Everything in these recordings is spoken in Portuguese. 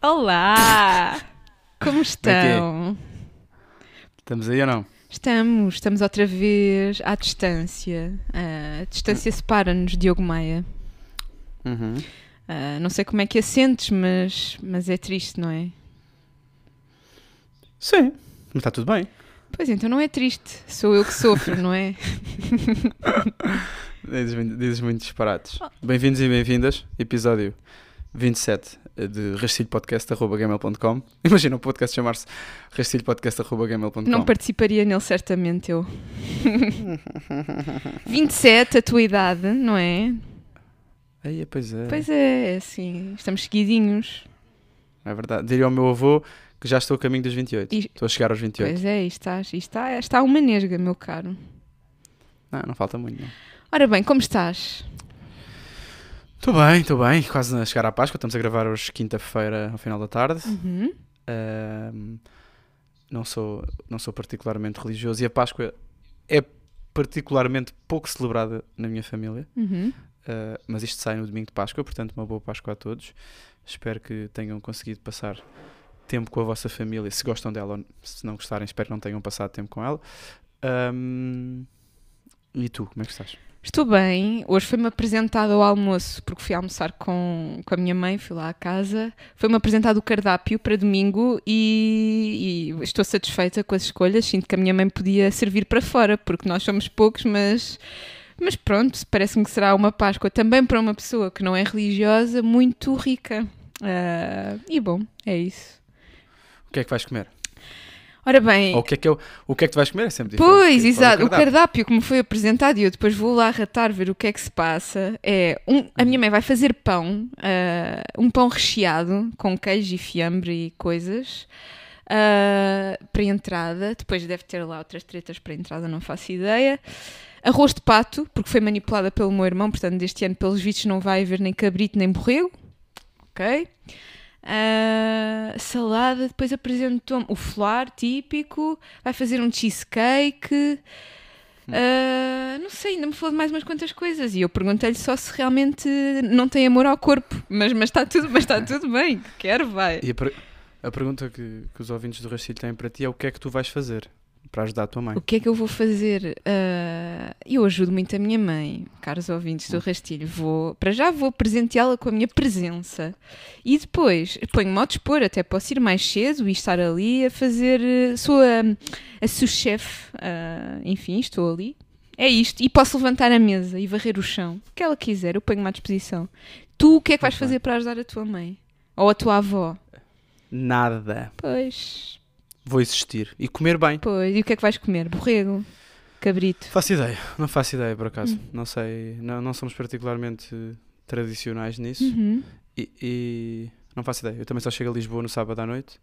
Olá! Como é estão? Estamos aí ou não? Estamos, estamos outra vez à distância. Ah, a distância separa-nos, Diogo Maia. Uhum. Ah, não sei como é que a sentes, mas, mas é triste, não é? Sim, mas está tudo bem. Pois então não é triste, sou eu que sofro, não é? Dizes, muito- dizes muito disparates. Bem-vindos e bem-vindas, episódio 27 de rastilhopodcast.gmail.com Imagina o podcast chamar-se rastilhopodcast.gmail.com Não participaria nele certamente eu. 27, a tua idade, não é? Aí, pois é, Pois é, é assim, estamos seguidinhos. é verdade. Diria ao meu avô que já estou a caminho dos 28. E- Estou a chegar aos 28. Pois é, isto está, isto está, está uma nesga, meu caro. Não, não falta muito, não. Ora bem, como estás? Estou bem, estou bem. Quase a chegar à Páscoa. Estamos a gravar hoje quinta-feira, ao final da tarde. Uhum. Não, sou, não sou particularmente religioso e a Páscoa é particularmente pouco celebrada na minha família. Uhum. Uh, mas isto sai no domingo de Páscoa, portanto, uma boa Páscoa a todos. Espero que tenham conseguido passar tempo com a vossa família. Se gostam dela, ou se não gostarem, espero que não tenham passado tempo com ela. Um, e tu, como é que estás? Estou bem. Hoje foi-me apresentado ao almoço, porque fui almoçar com, com a minha mãe, fui lá à casa. Foi-me apresentado o cardápio para domingo e, e estou satisfeita com as escolhas. Sinto que a minha mãe podia servir para fora, porque nós somos poucos, mas, mas pronto, parece-me que será uma Páscoa também para uma pessoa que não é religiosa, muito rica. Ah, e bom, é isso. O que é que vais comer? Ora bem, Ou o que é que, eu, o que, é que tu vais comer? É sempre diferente. Pois, exato. O cardápio que me foi apresentado e eu depois vou lá ratar ver o que é que se passa é um, a minha mãe vai fazer pão, ah, um pão recheado com queijo e fiambre e coisas ah, para entrada. Depois deve ter lá outras tretas para entrada, não faço ideia. Arroz de pato, porque foi manipulada pelo meu irmão, portanto, deste ano, pelos vistos, não vai haver nem cabrito nem borrego. Ok. Ah, salada, depois apresentou-me o flar típico, vai fazer um cheesecake. Ah, não sei, ainda me falou de mais umas quantas coisas e eu perguntei-lhe só se realmente não tem amor ao corpo, mas mas está tudo, mas está tudo bem, que quer vai. E a, per- a pergunta que, que os ouvintes do Rastilho têm para ti é o que é que tu vais fazer para ajudar a tua mãe? O que é que eu vou fazer? Ah, eu ajudo muito a minha mãe, caros ouvintes do Rastilho. Vou, para já vou presenteá-la com a minha presença. E depois ponho-me ao dispor, até posso ir mais cedo e estar ali a fazer. eh, Sou a, a sous-chefe, ah, enfim, estou ali. É isto. E posso levantar a mesa e varrer o chão. O que ela quiser, eu ponho-me à disposição. Tu, o que é que vais bem. fazer para ajudar a tua mãe? Ou a tua avó? Nada. Pois, Vou existir e comer bem. pois. E o que é que vais comer? Borrego? Cabrito? Faço ideia, não faço ideia por acaso. Hum. Não sei, não, não somos particularmente tradicionais nisso Uhum. e, e não faço ideia. Eu também só chego a Lisboa no sábado à noite,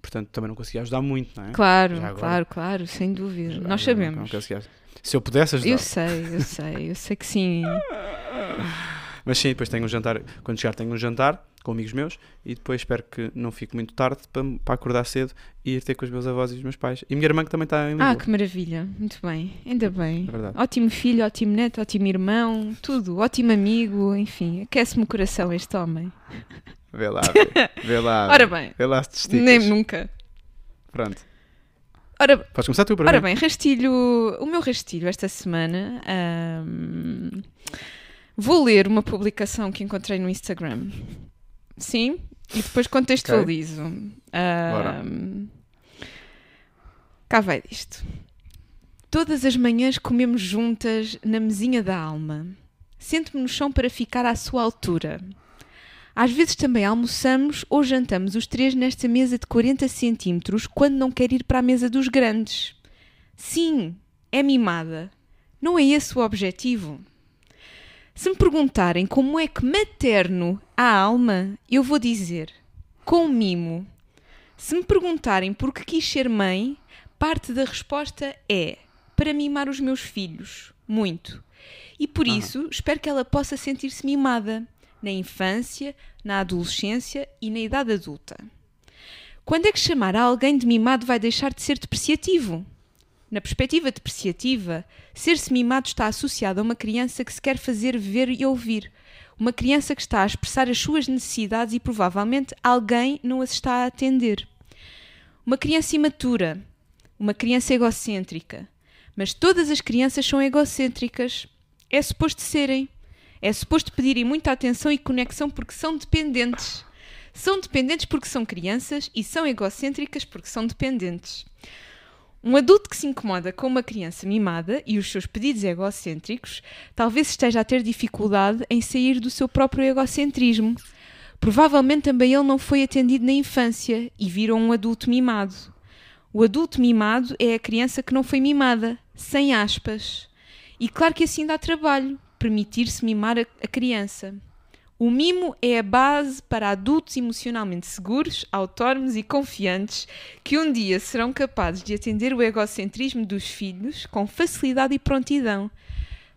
portanto também não consegui ajudar muito, não é? Claro, claro, claro, sem dúvida. Já Nós sabemos. não ajudar. Se eu pudesse ajudar. Eu sei, eu sei, eu sei que sim. Mas sim, depois tenho um jantar, quando chegar tenho um jantar com amigos meus e depois espero que não fique muito tarde para, para acordar cedo e ir ter com os meus avós e os meus pais. E a minha irmã que também está em Lisboa. Ah, que maravilha, muito bem, ainda bem. É. Ótimo filho, ótimo neto, ótimo irmão, tudo, ótimo amigo, enfim, aquece-me o coração este homem. Vê lá, vê, vê lá. Ora bem, Vê lá se te nem nunca. Pronto. Ora, Podes começar tu para ora bem, rastilho, o meu rastilho esta semana. ahm, vou ler uma publicação que encontrei no Instagram. Sim, e depois contextualizo. Ahm, cá vai disto. Todas as manhãs comemos juntas na mesinha da alma. Sento-me no chão para ficar à sua altura. Às vezes também almoçamos ou jantamos os três nesta mesa de 40 centímetros quando não quer ir para a mesa dos grandes. Sim, é mimada. Não é esse o objetivo. Se me perguntarem como é que materno a alma, eu vou dizer com mimo. Se me perguntarem por que quis ser mãe, parte da resposta é para mimar os meus filhos, muito. E por Ah. isso espero que ela possa sentir-se mimada na infância, na adolescência e na idade adulta. Quando é que chamar a alguém de mimado vai deixar de ser depreciativo? Na perspectiva depreciativa, ser-se mimado está associado a uma criança que se quer fazer ver e ouvir, Uma criança que está a expressar as suas necessidades e provavelmente alguém não as está a atender. Uma criança imatura, uma criança egocêntrica. Mas todas as crianças são egocêntricas. É suposto serem. É suposto pedirem muita atenção e conexão porque são dependentes. São dependentes porque são crianças e são egocêntricas porque são dependentes. Um adulto que se incomoda com uma criança mimada e os seus pedidos egocêntricos talvez esteja a ter dificuldade em sair do seu próprio egocentrismo. Provavelmente também ele não foi atendido na infância e virou um adulto mimado. O adulto mimado é a criança que não foi mimada, sem aspas. E claro que assim dá trabalho, permitir-se mimar a, criança. O mimo é a base para adultos emocionalmente seguros, autónomos e confiantes que um dia serão capazes de atender o egocentrismo dos filhos com facilidade e prontidão,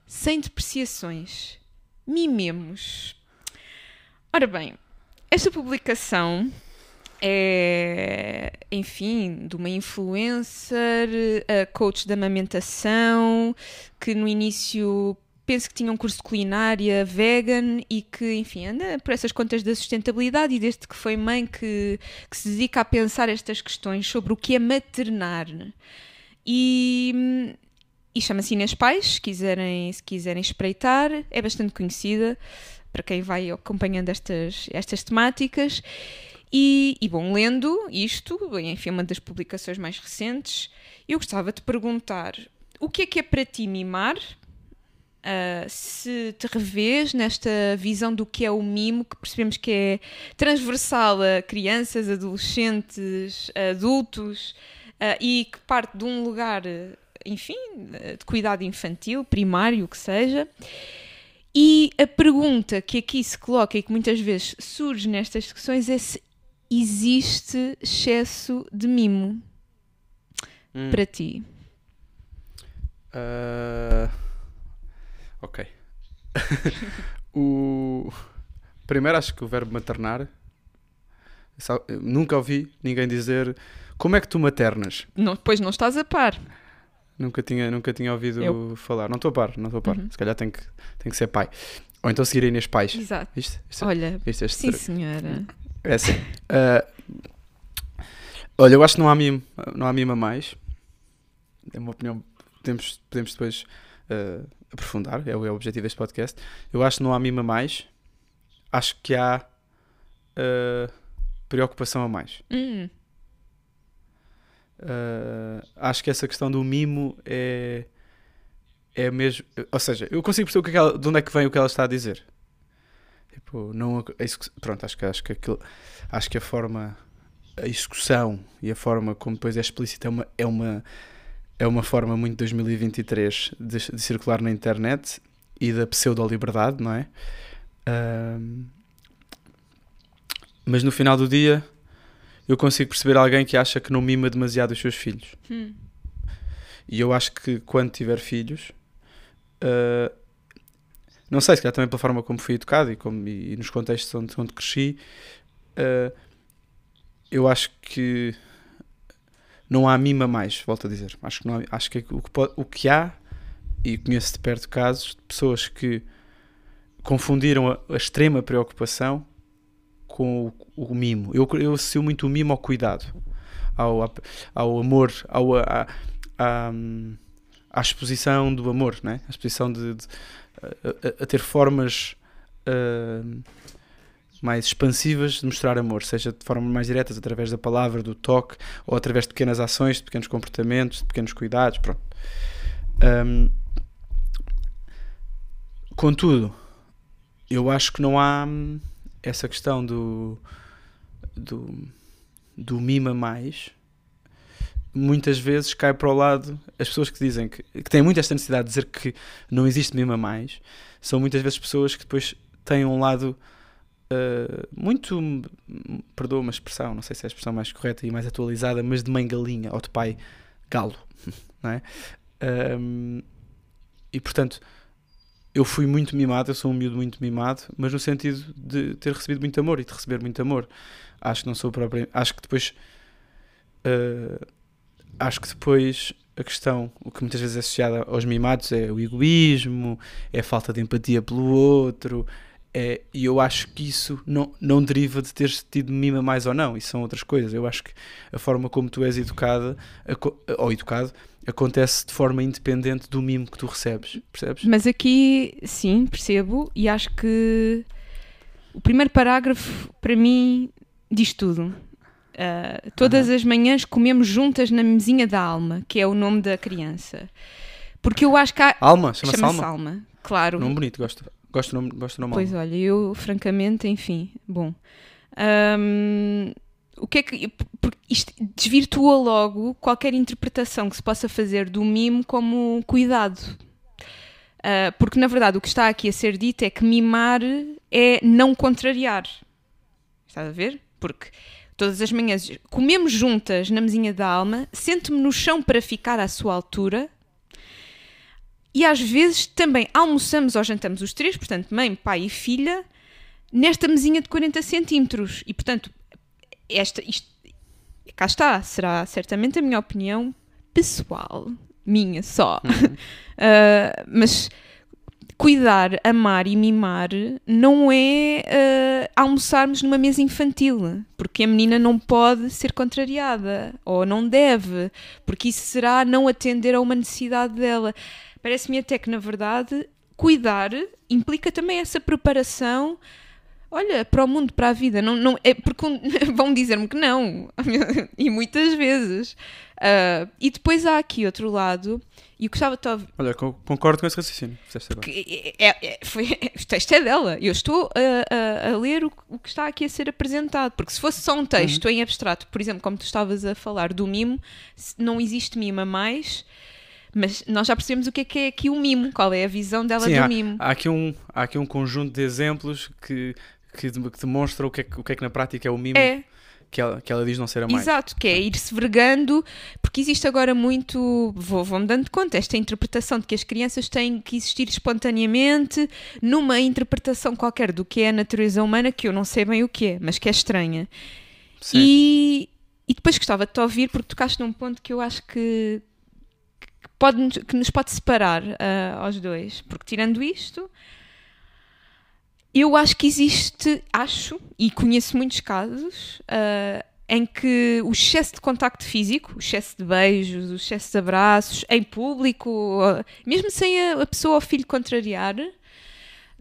sem depreciações. Mimemos. Ora bem, esta publicação é, enfim, de uma influencer, coach da amamentação, que no início penso que tinha um curso de culinária vegan e que, enfim, anda por essas contas da sustentabilidade e desde que foi mãe que, que se dedica a pensar estas questões sobre o que é maternar. E, e chama-se Inês Pais, se quiserem, se quiserem espreitar, é bastante conhecida para quem vai acompanhando estas, estas temáticas. E, e, bom, lendo isto, enfim, uma das publicações mais recentes, eu gostava de perguntar o que é que é para ti mimar? Uh, se te revês nesta visão do que é o mimo, que percebemos que é transversal a crianças, adolescentes, adultos uh, e que parte de um lugar, enfim, de cuidado infantil, primário, o que seja. E a pergunta que aqui se coloca e que muitas vezes surge nestas discussões é se existe excesso de mimo hum. para ti. Uh Ok. o... Primeiro, acho que o verbo maternar. Nunca ouvi ninguém dizer como é que tu maternas. Não, pois não estás a par. Nunca tinha, nunca tinha ouvido Eu... falar. Não estou a par, não estou a par. Uhum. Se calhar tem que, tem que ser pai. Ou então seguir Inês Pais. Exato. Isto, isto, olha, isto, sim senhora. É assim. Uh, olha, eu acho que não há mimo, não há mimo a mais. É uma opinião. Podemos, podemos depois uh, aprofundar, é o, é o objetivo deste podcast. Eu acho que não há mima mais, acho que há uh, preocupação a mais. Hum. Uh, acho que essa questão do mimo é é mesmo, ou seja, eu consigo perceber o que ela, de onde é que vem o que ela está a dizer. Tipo, não, pronto, acho que acho que aquilo, acho que a forma a execução e a forma como depois é explícita é uma, é uma é uma forma muito 2023 de, de circular na internet e da pseudo-liberdade, não é? Uh, mas no final do dia eu consigo perceber alguém que acha que não mima demasiado os seus filhos. Hum. E eu acho que quando tiver filhos, uh, não sei, se calhar também pela forma como fui educado e, como, e nos contextos onde, onde cresci, uh, eu acho que não há mima mais, volto a dizer. Acho que, não há, acho que o, que pode, o que há, e conheço de perto casos de pessoas que confundiram a, a extrema preocupação com o, o, mimo. Eu, eu associo muito o mimo ao cuidado, ao, ao amor, ao, a, a, à exposição do amor, né? a exposição de, de a, a, ter formas. Uh, mais expansivas de mostrar amor, seja de forma mais diretas, através da palavra, do toque, ou através de pequenas ações, de pequenos comportamentos, de pequenos cuidados, pronto. Um, contudo, eu acho que não há hum, essa questão do, do, do mima mais, muitas vezes cai para o lado as pessoas que dizem que, que têm muito esta necessidade de dizer que não existe mima mais, são muitas vezes pessoas que depois têm um lado uh, muito, perdoa uma expressão, não sei se é a expressão mais correta e mais atualizada, mas de mãe galinha ou de pai galo, não é? Um, e portanto, eu fui muito mimado, eu sou um miúdo muito mimado, mas no sentido de ter recebido muito amor e de receber muito amor. Acho que não sou próprio, acho que depois, uh, acho que depois a questão, o que muitas vezes é associada aos mimados é o egoísmo, é a falta de empatia pelo outro, É, e eu acho que isso não, não deriva de teres tido mima mais ou não, isso são outras coisas. Eu acho que a forma como tu és educada ou educado acontece de forma independente do mimo que tu recebes, percebes? Mas aqui, sim, percebo, e acho que o primeiro parágrafo, para mim, diz tudo. Uh, todas uhum. as manhãs comemos juntas na mesinha da alma, que é o nome da criança. Porque eu acho que há. Alma? Chama-se chama alma? alma? Claro. Nome bonito, gosto. Gosto do nome, gosto do nome Pois olha, eu, francamente, enfim, bom. Um, o que é que. Isto desvirtua logo qualquer interpretação que se possa fazer do mimo como cuidado. Uh, porque, na verdade, o que está aqui a ser dito é que mimar é não contrariar. Estás a ver? Porque todas as manhãs comemos juntas na mesinha da alma, sento-me no chão para ficar à sua altura. E às vezes também almoçamos ou jantamos os três, portanto, mãe, pai e filha, nesta mesinha de 40 centímetros. E, portanto, esta, isto, cá está, será certamente a minha opinião pessoal, minha só. Uhum. uh, mas cuidar, amar e mimar não é uh, almoçarmos numa mesa infantil, porque a menina não pode ser contrariada, ou não deve, porque isso será não atender a uma necessidade dela. Parece-me até que, na verdade, cuidar implica também essa preparação. Olha, para o mundo, para a vida, não, não, é porque vão dizer-me que não, e muitas vezes. Uh, e depois há aqui outro lado e eu gostava de ouvir. Olha, concordo com esse raciocínio. É, é, foi, o texto é dela. Eu estou a, a, a ler o, o, que está aqui a ser apresentado. Porque se fosse só um texto uhum. em abstrato, por exemplo, como tu estavas a falar do mimo, não existe mimo a mais. Mas nós já percebemos o que é que é aqui o mimo, qual é a visão dela Sim, do há, mimo. Há aqui, um, há aqui um conjunto de exemplos que, que, que demonstram o que, é, o que é que na prática é o mimo. É, que ela, que ela diz não ser a mais. Exato, que é ir-se vergando, porque existe agora muito, vou, vou-me dando conta, esta interpretação de que as crianças têm que existir espontaneamente numa interpretação qualquer do que é a natureza humana, que eu não sei bem o que é, mas que é estranha. Sim. E, e depois gostava de te ouvir, porque tocaste num ponto que eu acho que, pode, que nos pode separar uh, aos dois, porque tirando isto eu acho que existe, acho, e conheço muitos casos, uh, em que o excesso de contacto físico, o excesso de beijos, o excesso de abraços, em público, mesmo sem a, pessoa ou filho contrariar,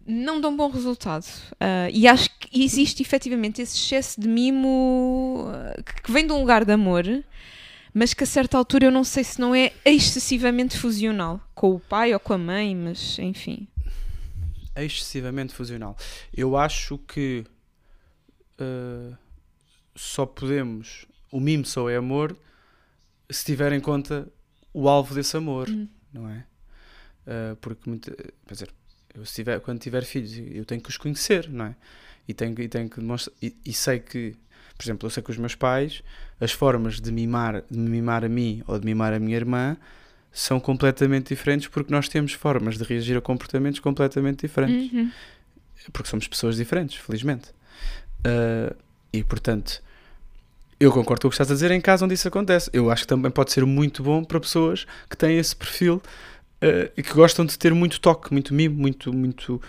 não dão bom resultado. Uh, e acho que existe efetivamente esse excesso de mimo que vem de um lugar de amor, mas que a certa altura eu não sei se não é excessivamente fusional com o pai ou com a mãe, mas enfim excessivamente fusional. Eu acho que uh, só podemos. O mimo só é amor se tiver em conta o alvo desse amor, hum. não é? Uh, porque, muito, quer dizer, eu tiver, quando tiver filhos, eu tenho que os conhecer, não é? E tenho, e tenho que demonstrar. E, e, sei que, por exemplo, eu sei que os meus pais, as formas de mimar, de mimar a mim ou de mimar a minha irmã são completamente diferentes porque nós temos formas de reagir a comportamentos completamente diferentes. Uhum. Porque somos pessoas diferentes, felizmente. Uh, e portanto, eu concordo com o que estás a dizer em caso onde isso acontece. Eu acho que também pode ser muito bom para pessoas que têm esse perfil uh, e que gostam de ter muito toque, muito mimo, muito, muito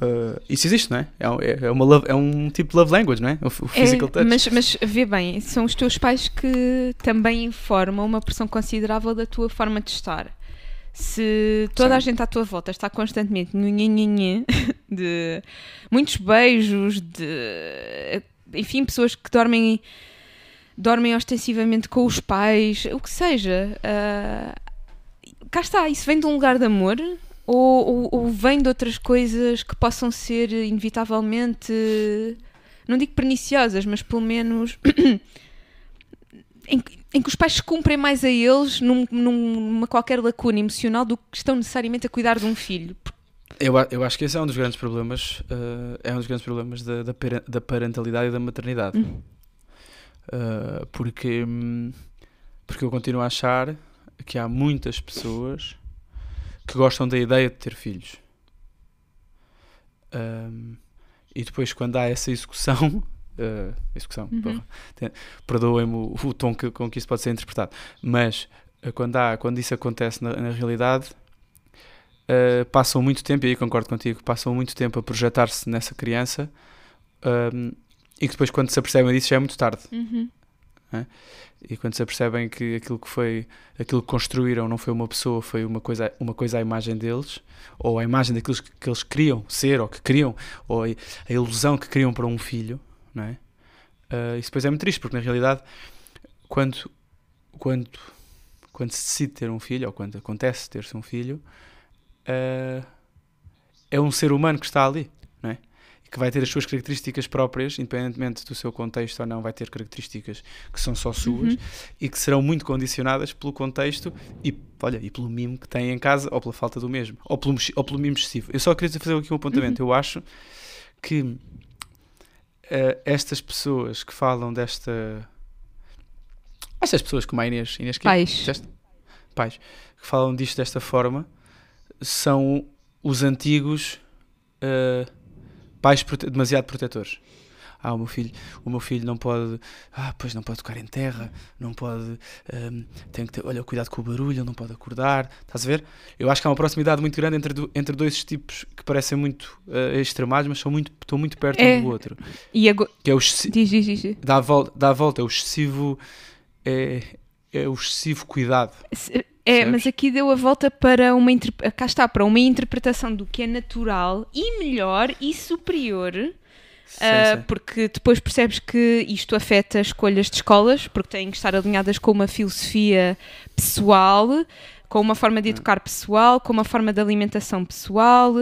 Uh, isso existe, não é? É, é, uma love, é um tipo de love language, não é? O, o physical é, touch. Mas, mas vê bem, são os teus pais que também informam uma pressão considerável da tua forma de estar. Se toda Sim. a gente à tua volta está constantemente de muitos beijos, de enfim, pessoas que dormem dormem ostensivamente com os pais, o que seja, uh, cá está, isso vem de um lugar de amor ou, ou, ou, vem de outras coisas que possam ser inevitavelmente, não digo perniciosas, mas pelo menos em, em, que os pais se cumprem mais a eles num, numa qualquer lacuna emocional do que estão necessariamente a cuidar de um filho. Eu, eu acho que esse é um dos grandes problemas, uh, é um dos grandes problemas da, da, da parentalidade e da maternidade. Uhum. Uh, porque, hum, porque eu continuo a achar que há muitas pessoas que gostam da ideia de ter filhos. Um, e depois, quando há essa execução, uh, execução, uhum. perdoem-me o, o, tom que, com que isso pode ser interpretado, mas uh, quando, há, quando isso acontece na, na realidade, uh, passam muito tempo, e aí concordo contigo, passam muito tempo a projetar-se nessa criança um, e que depois, quando se apercebem disso, já é muito tarde. Uhum. É? E quando se apercebem que aquilo que foi, aquilo que construíram não foi uma pessoa, foi uma coisa, uma coisa à imagem deles, ou a imagem daqueles que, que eles queriam ser, ou que queriam, ou a, ilusão que queriam para um filho? Uh, isso depois é muito triste, porque na realidade, quando, quando, quando se decide ter um filho, ou quando acontece ter-se um filho, uh, é um ser humano que está ali, não é? Que vai ter as suas características próprias, independentemente do seu contexto ou não, vai ter características que são só suas Uhum. e que serão muito condicionadas pelo contexto e, olha, e pelo mimo que tem em casa ou pela falta do mesmo, ou pelo, ou pelo mimo excessivo. Eu só queria fazer aqui um apontamento. Eu acho que eh, estas pessoas que falam desta. Estas pessoas como a Inês, Inês que Pais. disseste? Pais, que falam disto desta forma, são os antigos eh, pais prote- demasiado protetores. Ah, o meu filho, o meu filho não pode, ah, pois não pode tocar em terra, não pode, ehm, tem que ter, olha, cuidado com o barulho, ele não pode acordar, estás a ver? Eu acho que há uma proximidade muito grande entre, do- entre dois tipos que parecem muito eh, extremados, mas são muito, estão muito perto É. um do outro. E agora. Que é o Diz, diz, diz. dá a volta, dá a volta é o excessivo, é, é o excessivo cuidado. É, mas aqui deu a volta para uma cá está, para uma interpretação do que é natural e melhor e superior, Sim, ah, sim. porque depois percebes que isto afeta escolhas de escolas, porque têm que estar alinhadas com uma filosofia pessoal, com uma forma Hum. de educar pessoal, com uma forma de alimentação pessoal,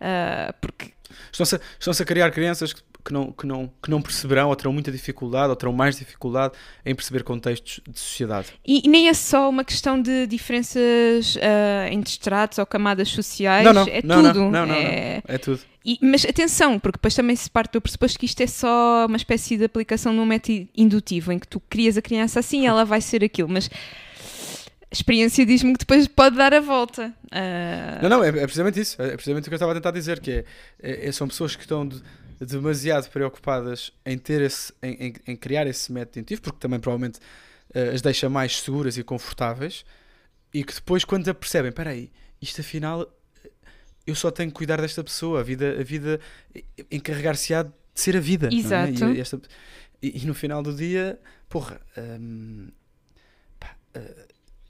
ah, porque Estão-se a, estão-se a criar crianças que, que não, que, não, que não perceberão ou terão muita dificuldade ou terão mais dificuldade em perceber contextos de sociedade. E, e nem é só uma questão de diferenças ah, entre estratos ou camadas sociais, Não, não, é não, não, tudo. não, não, é, É tudo. e- mas atenção, porque depois também se parte do pressuposto que isto é só uma espécie de aplicação de um método indutivo, em que tu crias a criança assim e ela vai ser aquilo, mas a experiência diz-me que depois pode dar a volta. Ah, Não, não, é, é precisamente isso. É precisamente o que eu estava a tentar dizer, que é, é- é- são pessoas que estão de- demasiado preocupadas em ter esse, em, em- em criar esse método indutivo, porque também provavelmente eh, as deixa mais seguras e confortáveis, e que depois quando percebem, espera aí, isto afinal eh, eu só tenho que cuidar desta pessoa, a vida, a vida eh, encarregar-se-á de ser a vida. não é? Exato. E, esta- e- e no final do dia, porra, hum, pá, eu,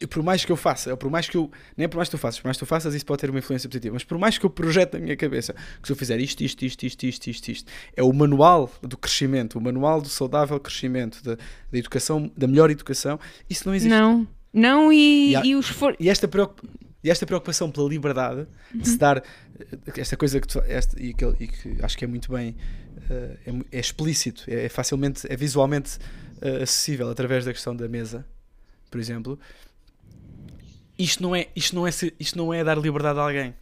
por mais que eu faça, ou por mais que eu, nem é por mais que tu faças, por mais que tu faças, isso pode ter uma influência positiva, mas por mais que eu projete na minha cabeça que se eu fizer isto, isto, isto, isto, isto, isto, isto, é o manual do crescimento, o manual do saudável crescimento, da, da educação, da melhor educação, isso não existe. não, não, e, E há- e os for... E esta, preocup- e esta preocupação pela liberdade de se dar eh, esta coisa que, tu, esta, e, que, e que acho que é muito bem eh, é, é explícito, é, é facilmente, é visualmente eh, acessível através da questão da mesa, por exemplo. Isto não é, isto não é, isto não é dar liberdade a alguém.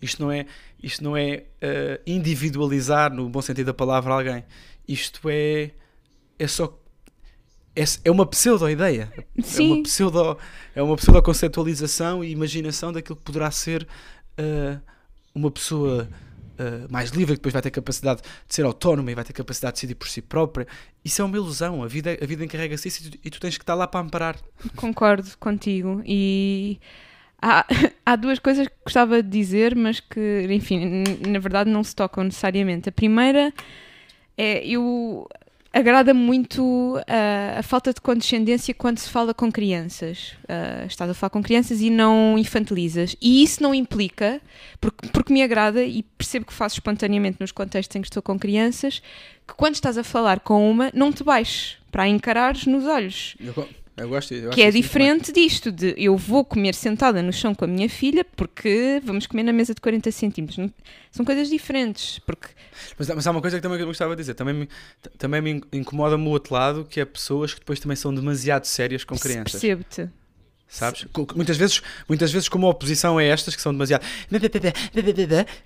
Isto não é, isto não é eh, individualizar no bom sentido da palavra alguém. Isto é, é só é, é uma pseudo-ideia. É uma Sim, pseudo, é uma pseudo conceptualização e imaginação daquilo que poderá ser ah, uma pessoa ah, mais livre, que depois vai ter capacidade de ser autónoma e vai ter capacidade de decidir por si própria. Isso é uma ilusão. A vida, a vida encarrega-se isso e tu, e tu tens que estar lá para amparar. concordo contigo. E há, há duas coisas que gostava de dizer, mas que, enfim, na verdade não se tocam necessariamente. A primeira é eu agrada muito ah, a falta de condescendência quando se fala com crianças. Ah, estás a falar com crianças e não infantilizas. E isso não implica, porque, porque me agrada e percebo que faço espontaneamente nos contextos em que estou com crianças, que quando estás a falar com uma, não te baixes para a encarares nos olhos Eu, eu gosto, eu que é diferente disto de eu vou comer sentada no chão com a minha filha porque vamos comer na mesa de 40 centímetros. São coisas diferentes, porque Mas, mas há uma coisa que também eu gostava de dizer. Também me, também me incomoda-me o outro lado, que é pessoas que depois também são demasiado sérias com crianças. percebo-te. Sabes? Muitas vezes, muitas vezes como a oposição a estas que são demasiado.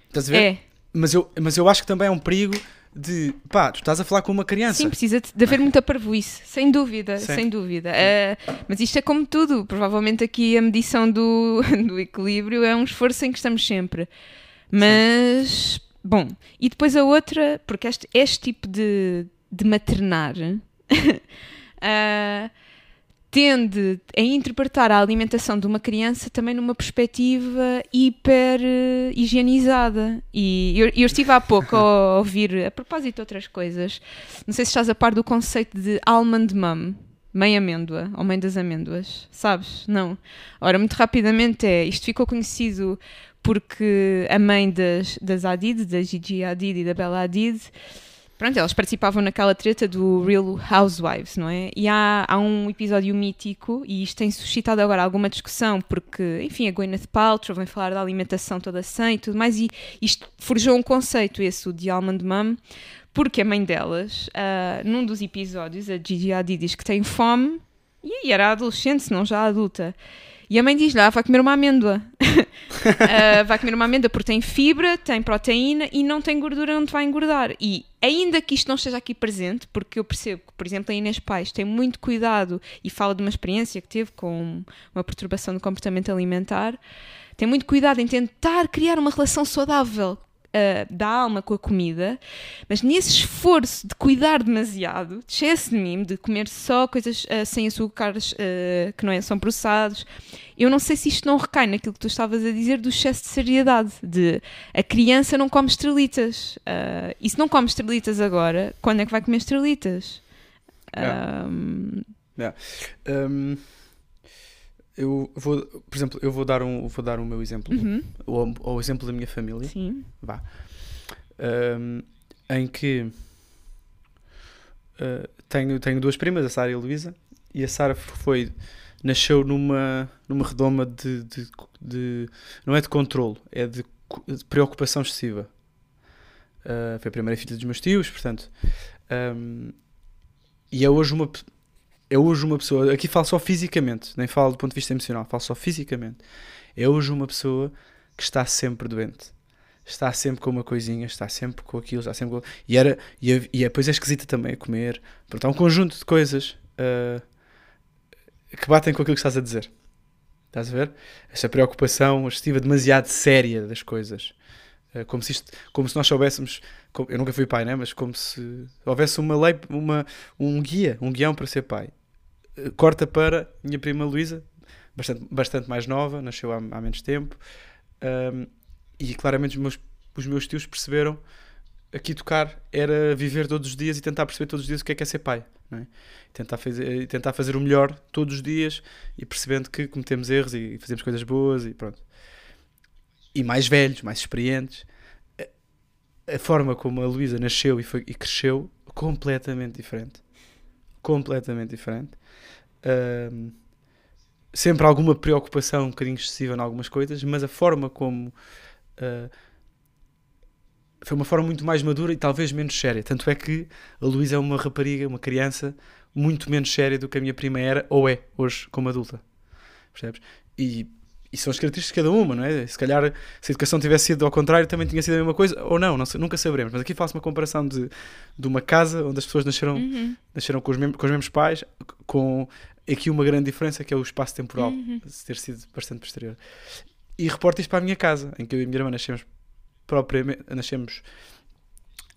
Estás a ver? É, Mas eu, mas eu acho que também é um perigo de pá, tu estás a falar com uma criança. sim, precisa de haver muita parvoíce, sem dúvida, Sim. sem dúvida. Ah, mas isto é como tudo, provavelmente aqui a medição do, do equilíbrio é um esforço em que estamos sempre. Mas, bom, e depois a outra, porque este, este tipo de, de maternar ah, tende a interpretar a alimentação de uma criança também numa perspectiva hiper uh, higienizada. E eu, eu, estive há pouco a ouvir, a propósito de outras coisas, não sei se estás a par do conceito de almond mum, mãe amêndoa ou mãe das amêndoas, sabes? Não. Ora, muito rapidamente é, isto ficou conhecido porque a mãe das, das Hadid, da Gigi Hadid e da Bella Hadid, pronto, elas participavam naquela treta do Real Housewives, não é? E há, há um episódio mítico, e isto tem suscitado agora alguma discussão, porque, enfim, a Gwyneth Paltrow vem falar da alimentação toda sã e tudo mais, e isto forjou um conceito, esse, o de Almond Mum, porque a mãe delas, uh, num dos episódios, a Gigi Hadid diz que tem fome, e era adolescente, se não já adulta. E a mãe diz-lhe, ah, vai comer uma amêndoa. uh, vai comer uma amêndoa porque tem fibra, tem proteína e não tem gordura, não te vai engordar. E ainda que isto não esteja aqui presente, porque eu percebo que, por exemplo, a Inês Pais tem muito cuidado e fala de uma experiência que teve com uma perturbação do comportamento alimentar, tem muito cuidado em tentar criar uma relação saudável uh, da alma com a comida, mas nesse esforço de cuidar demasiado, de excesso de mim, de comer só coisas uh, sem açúcares uh, que não é, são processados, eu não sei se isto não recai naquilo que tu estavas a dizer do excesso de seriedade, de a criança não come estrelitas. e se não come estrelitas agora, quando é que vai comer estrelitas? Yeah. Um... Yeah. Um eu vou, por exemplo, eu vou dar um, vou dar o meu exemplo, uhum. ou, ou o exemplo da minha família. Sim. Vá. Um, em que uh, tenho, tenho duas primas, a Sara e a Luísa, e a Sara foi nasceu numa, numa redoma de, de, de, não é de controle, é de, de preocupação excessiva. Uh, foi a primeira filha dos meus tios, portanto, um, e é hoje uma é hoje uma pessoa, aqui falo só fisicamente, nem falo do ponto de vista emocional, falo só fisicamente. É hoje uma pessoa que está sempre doente. Está sempre com uma coisinha, está sempre com aquilo, está sempre com... E, era, e, e depois é esquisita também a comer. Portanto, há um conjunto de coisas uh, que batem com aquilo que estás a dizer. Estás a ver? Esta preocupação excessiva, demasiado séria das coisas. Uh, como, se isto, como se nós soubéssemos. eu nunca fui pai, né? mas como se houvesse uma lei, uma, um guia, um guião para ser pai corta para minha prima Luísa, bastante, bastante mais nova, nasceu há, há menos tempo, um, e claramente os meus, os meus tios perceberam aqui tocar era viver todos os dias e tentar perceber todos os dias o que é que é ser pai. É? Tentar, fazer, tentar fazer o melhor todos os dias e percebendo que cometemos erros e fazemos coisas boas e pronto. E mais velhos, mais experientes. A, a forma como a Luísa nasceu e, foi, e cresceu, completamente diferente. Completamente diferente sempre alguma preocupação um bocadinho excessiva em algumas coisas, mas a forma como uh, foi uma forma muito mais madura e talvez menos séria. Tanto é que a Luísa é uma rapariga, uma criança muito menos séria do que a minha prima era ou é hoje como adulta. Percebes? E e são as características de cada uma, não é? Se calhar se a educação tivesse sido ao contrário também tinha sido a mesma coisa, ou não, não nunca saberemos. Mas aqui faço uma comparação de, de uma casa onde as pessoas nasceram, uhum. nasceram com, os mesmos, com os mesmos pais, com aqui uma grande diferença que é o espaço temporal, uhum. ter sido bastante posterior. E reporto isto para a minha casa, em que eu e a minha irmã nascemos propriamente, nascemos,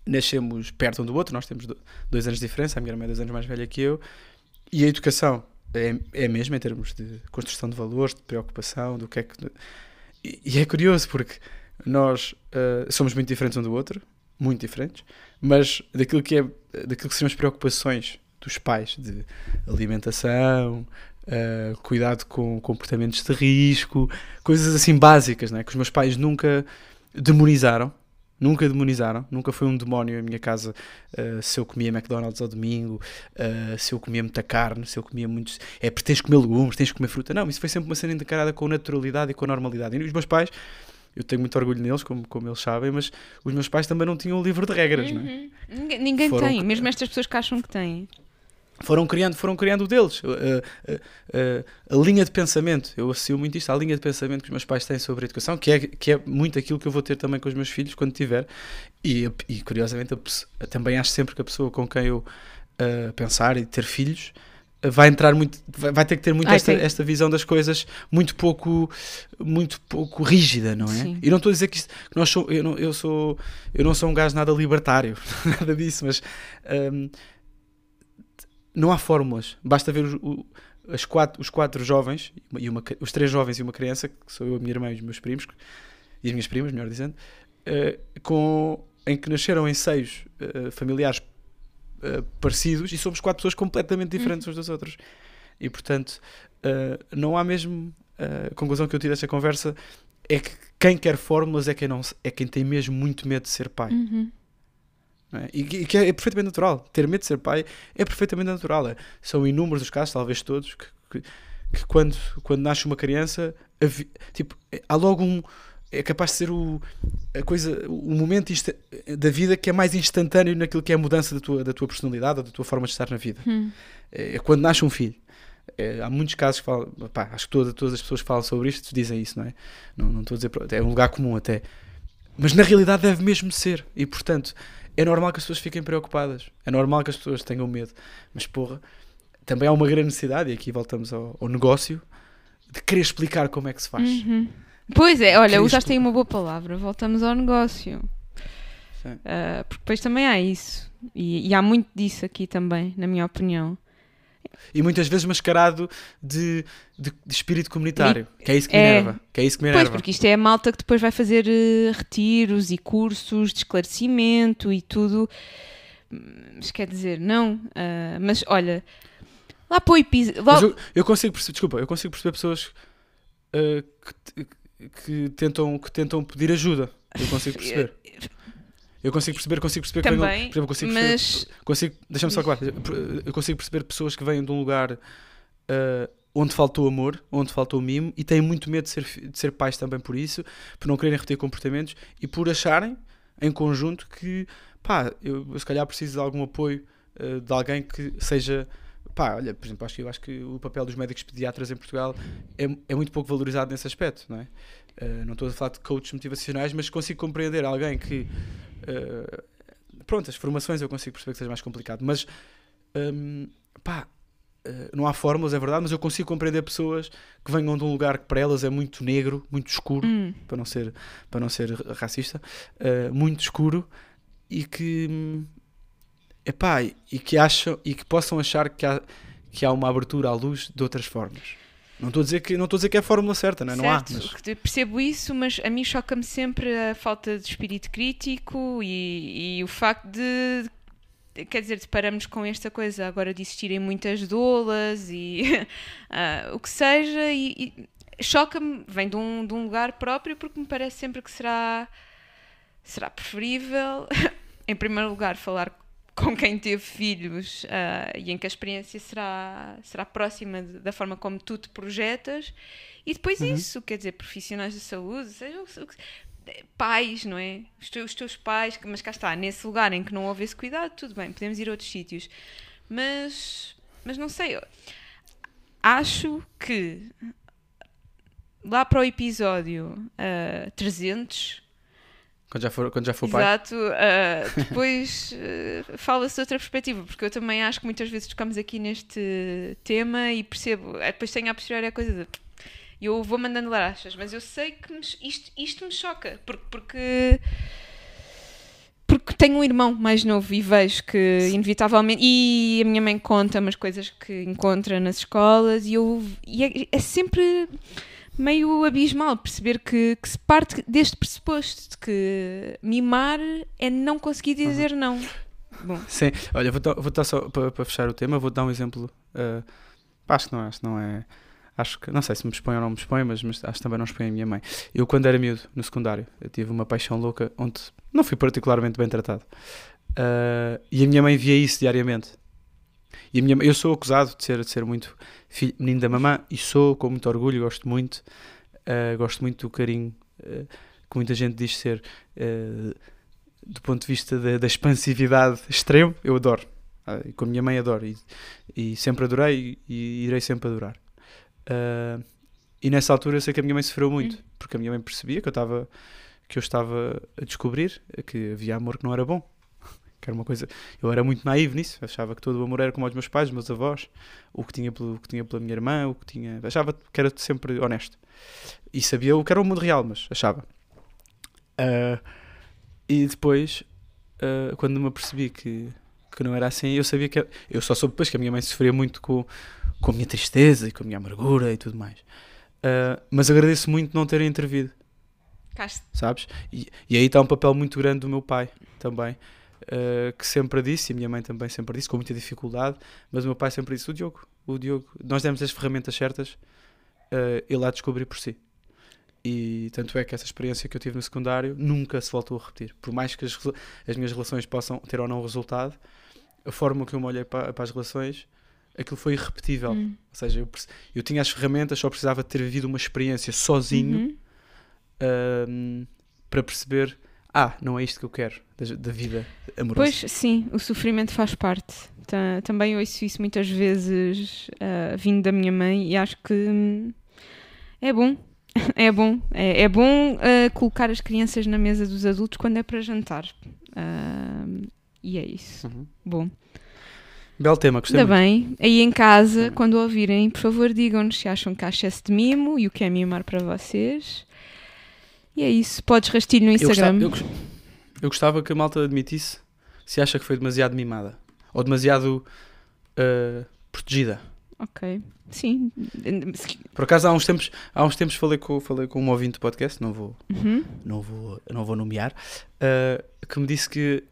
nascemos perto um do outro, nós temos dois anos de diferença, a minha irmã é dois anos mais velha que eu, e a educação é, é mesmo em termos de construção de valores, de preocupação, do que é que. E, e é curioso porque nós uh, somos muito diferentes um do outro, muito diferentes, mas daquilo que é daquilo que são as preocupações dos pais de alimentação, uh, cuidado com comportamentos de risco, coisas assim básicas, né? que os meus pais nunca demonizaram, Nunca demonizaram, nunca foi um demónio em minha casa uh, se eu comia McDonald's ao domingo, uh, se eu comia muita carne, se eu comia muitos. É porque tens de comer legumes, tens de comer fruta. Não, isso foi sempre uma cena encarada com naturalidade e com normalidade. E os meus pais, eu tenho muito orgulho neles, como, como eles sabem, mas os meus pais também não tinham um livro de regras, uhum. não é? Ninguém, ninguém tem, mesmo estas pessoas que acham que têm foram criando, foram criando o deles. A, a, a, a, linha de pensamento, eu associo muito isto à linha de pensamento que os meus pais têm sobre a educação, que é, que é muito aquilo que eu vou ter também com os meus filhos quando tiver. E, e curiosamente, também acho sempre que a pessoa com quem eu uh, pensar e ter filhos vai entrar muito vai ter que ter muito Ai, esta, esta visão das coisas muito pouco muito pouco rígida não é Sim. e não estou a dizer que, isto, que nós sou, eu não eu sou eu não sou um gajo nada libertário nada disso mas um, não há fórmulas. Basta ver o, as quatro, os quatro jovens, e uma, os três jovens e uma criança, que sou eu, a minha irmã e os meus primos, e as minhas primas, melhor dizendo, uh, com, em que nasceram em seios uh, familiares uh, parecidos e somos quatro pessoas completamente diferentes uns dos outros. E portanto, não há mesmo. a conclusão que eu tiro desta conversa é que quem quer fórmulas é quem, não, é quem tem mesmo muito medo de ser pai. Uhum. É? E, e, que é, é, perfeitamente natural. Ter medo de ser pai é perfeitamente natural. É. São inúmeros os casos, talvez todos, que, que, que quando, quando nasce uma criança, tipo, há logo um. É capaz de ser o, a coisa, o momento da vida que é mais instantâneo naquilo que é a mudança da tua, da tua personalidade ou da tua forma de estar na vida. Hum. É, é quando nasce um filho. É, há muitos casos que falam, pá, acho que todas, todas as pessoas que falam sobre isto dizem isso, não é? Não, não estou a dizer, é um lugar comum até. Mas na realidade deve mesmo ser. E portanto, é normal que as pessoas fiquem preocupadas. É normal que as pessoas tenham medo. Mas porra, também há uma grande necessidade, e aqui voltamos ao, ao negócio, de querer explicar como é que se faz. Uhum. Pois é, olha, querer usaste aí uma boa palavra. Voltamos ao negócio. Uh, porque depois também há isso. E, e há muito disso aqui também, na minha opinião e muitas vezes mascarado de, de, de espírito comunitário, e, que é isso que me é, enerva. Que é isso que me enerva. Pois, porque isto é a malta que depois vai fazer uh, retiros e cursos de esclarecimento e tudo. Mas quer dizer, não. Uh, mas olha, lá para o episódio. Eu, eu, consigo perceber, desculpa, eu consigo perceber pessoas uh, que, que, tentam, que tentam pedir ajuda. Eu consigo perceber. Eu consigo perceber, consigo perceber Também, que venham, por exemplo, consigo mas... consigo, deixa-me só acabar, eu consigo perceber pessoas que vêm de um lugar uh, onde faltou amor, onde faltou mimo e têm muito medo de ser, de ser pais também por isso, por não quererem reter comportamentos e por acharem em conjunto que pá, eu, eu se calhar preciso de algum apoio uh, de alguém que seja pá, olha, por exemplo, acho que, eu acho que o papel dos médicos pediatras em Portugal é, é muito pouco valorizado nesse aspecto, não é? Uh, não estou a falar de coaches motivacionais, mas consigo compreender alguém que Uh, pronto, as formações eu consigo perceber que seja mais complicado, mas um, pá, uh, não há fórmulas, é verdade, mas eu consigo compreender pessoas que venham de um lugar que para elas é muito negro, muito escuro, hum. para, não ser, para não ser racista, muito escuro e que hum, epá, e que acham e que possam achar que há, que há uma abertura à luz de outras formas. Não estou a dizer que, não estou a, dizer que é a fórmula certa, não, é? não há. Mas... Percebo isso, mas a mim choca-me sempre a falta de espírito crítico e, e o facto de quer dizer, deparamos com esta coisa agora de existirem muitas dolas e uh, o que seja, e, e choca-me, vem de um, de um lugar próprio, porque me parece sempre que será, será preferível, em primeiro lugar, falar com quem teve filhos uh, e em que a experiência será, será próxima de, da forma como tu te projetas. E depois uhum. isso, quer dizer, profissionais da saúde, seja pais, não é? Os teus, os teus pais, mas cá está, nesse lugar em que não houve esse cuidado, tudo bem, podemos ir a outros sítios. Mas, mas não sei, acho que lá para o episódio uh, ah, 300 quando já for, quando já for pai? Exato. Uh, depois uh, fala-se de outra perspectiva, porque eu também acho que muitas vezes tocamos aqui neste tema e percebo. Uh, depois tenho a posteriori a coisa de. Eu vou mandando larachas, mas eu sei que me, isto, isto me choca, porque, porque. Porque tenho um irmão mais novo e vejo que, inevitavelmente. E a minha mãe conta umas coisas que encontra nas escolas e eu. E é, é sempre meio abismal perceber que, que, se parte deste pressuposto de que mimar é não conseguir dizer uhum. não. Bom. Sim, olha, vou dar, vou dar só para, fechar o tema, vou dar um exemplo. Uh, acho que não, acho que não é. Acho que, não sei se me expõe ou não me expõe, mas, mas acho que também não expõe a minha mãe. Eu, quando era miúdo, no secundário, eu tive uma paixão louca onde não fui particularmente bem tratado. Uh, e a minha mãe via isso diariamente. E a minha, eu sou acusado de ser, de ser muito filho, menino da mamã e sou com muito orgulho, gosto muito, uh, gosto muito do carinho uh, que muita gente diz ser uh, do ponto de vista da, da expansividade extremo, eu adoro. com a minha mãe adoro e, e sempre adorei e, e, irei sempre adorar. e nessa altura eu sei que a minha mãe sofreu muito, hum. porque a minha mãe percebia que eu estava que eu estava a descobrir que havia amor que não era bom que era uma coisa. Eu era muito naivo nisso, achava que todo o amor era como aos meus pais, meus avós, o que tinha, pelo, o que tinha pela minha irmã, o que tinha. Achava que era sempre honesto. E sabia o que era o mundo real, mas achava. Uh, e depois, uh, quando me apercebi que, que não era assim, eu sabia que. Eu só soube depois que a minha mãe sofria muito com, com a minha tristeza e com a minha amargura e tudo mais. Uh, mas agradeço muito não terem intervido, Caste. sabes? E, e aí está um papel muito grande do meu pai também, uh, que sempre disse, e a minha mãe também sempre disse, com muita dificuldade, mas o meu pai sempre disse: o Diogo, o Diogo, nós demos as ferramentas certas, uh, ele há de descobrir por si. E tanto é que essa experiência que eu tive no secundário nunca se voltou a repetir. Por mais que as, as minhas relações possam ter ou não resultado, a forma que eu me olhei para, para as relações, aquilo foi irrepetível. Hum. Ou seja, eu, eu tinha as ferramentas, só precisava ter vivido uma experiência sozinho Uhum. ahm, para perceber: ah, não é isto que eu quero da, da vida amorosa. Pois sim, o sofrimento faz parte. Ta- Também ouço isso muitas vezes ah, vindo da minha mãe e acho que hum, é bom. É bom. É, é bom ah, colocar as crianças na mesa dos adultos quando é para jantar. Ah, e é isso. Uhum. Bom. Belo tema, gostei Ainda bem. Aí em casa, quando ouvirem, por favor, digam-nos se acham que há excesso de mimo e o que é mimar para vocês. E é isso. Podes rastilho no Eu gostava, Instagram. eu, eu gostava que a malta admitisse se acha que foi demasiado mimada ou demasiado ah, protegida. Ok. Sim. Por acaso, há uns tempos, há uns tempos falei, com, falei com um ouvinte do podcast, não vou, Uhum. não vou, não vou nomear, ah, que me disse que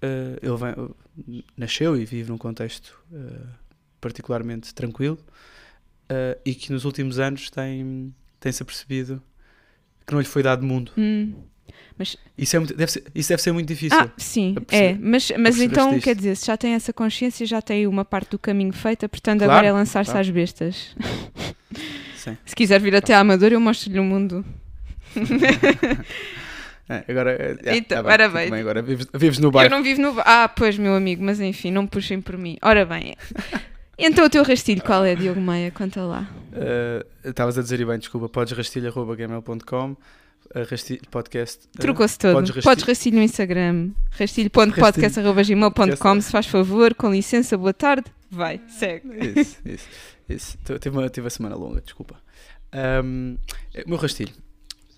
ah, ele vem- nasceu e vive num contexto particularmente tranquilo e que nos últimos anos tem, tem-se apercebido que não lhe foi dado mundo. Hum. Isso, é muito- deve ser, isso deve ser muito difícil. Ah, sim, é. Mas, mas então, isto. quer dizer, se já tem essa consciência, já tem uma parte do caminho feita, portanto Claro, agora é lançar-se claro. às bestas. Sim. Se quiser vir até à Amador, eu mostro-lhe o mundo. É, agora, é, Então, tá ora bem. bem, agora vives, vives no Eu bairro. não vivo no. Ah, pois, meu amigo, mas enfim, não me puxem por mim. Ora bem. Então o teu rastilho qual é, Diogo Maia? Conta lá. Uh, Estavas a dizer e bem, desculpa, podes rastilho.gmail.com uh, rastilho podcast. uh, Trocou-se todo. podes Podes rastilho- rastilho, no Instagram. Rastilho.podcast.gmail.com Se faz favor, com licença, boa tarde. Vai, segue. Isso, isso, isso. Tive, uma, tive a semana longa, desculpa. Um, é, meu rastilho.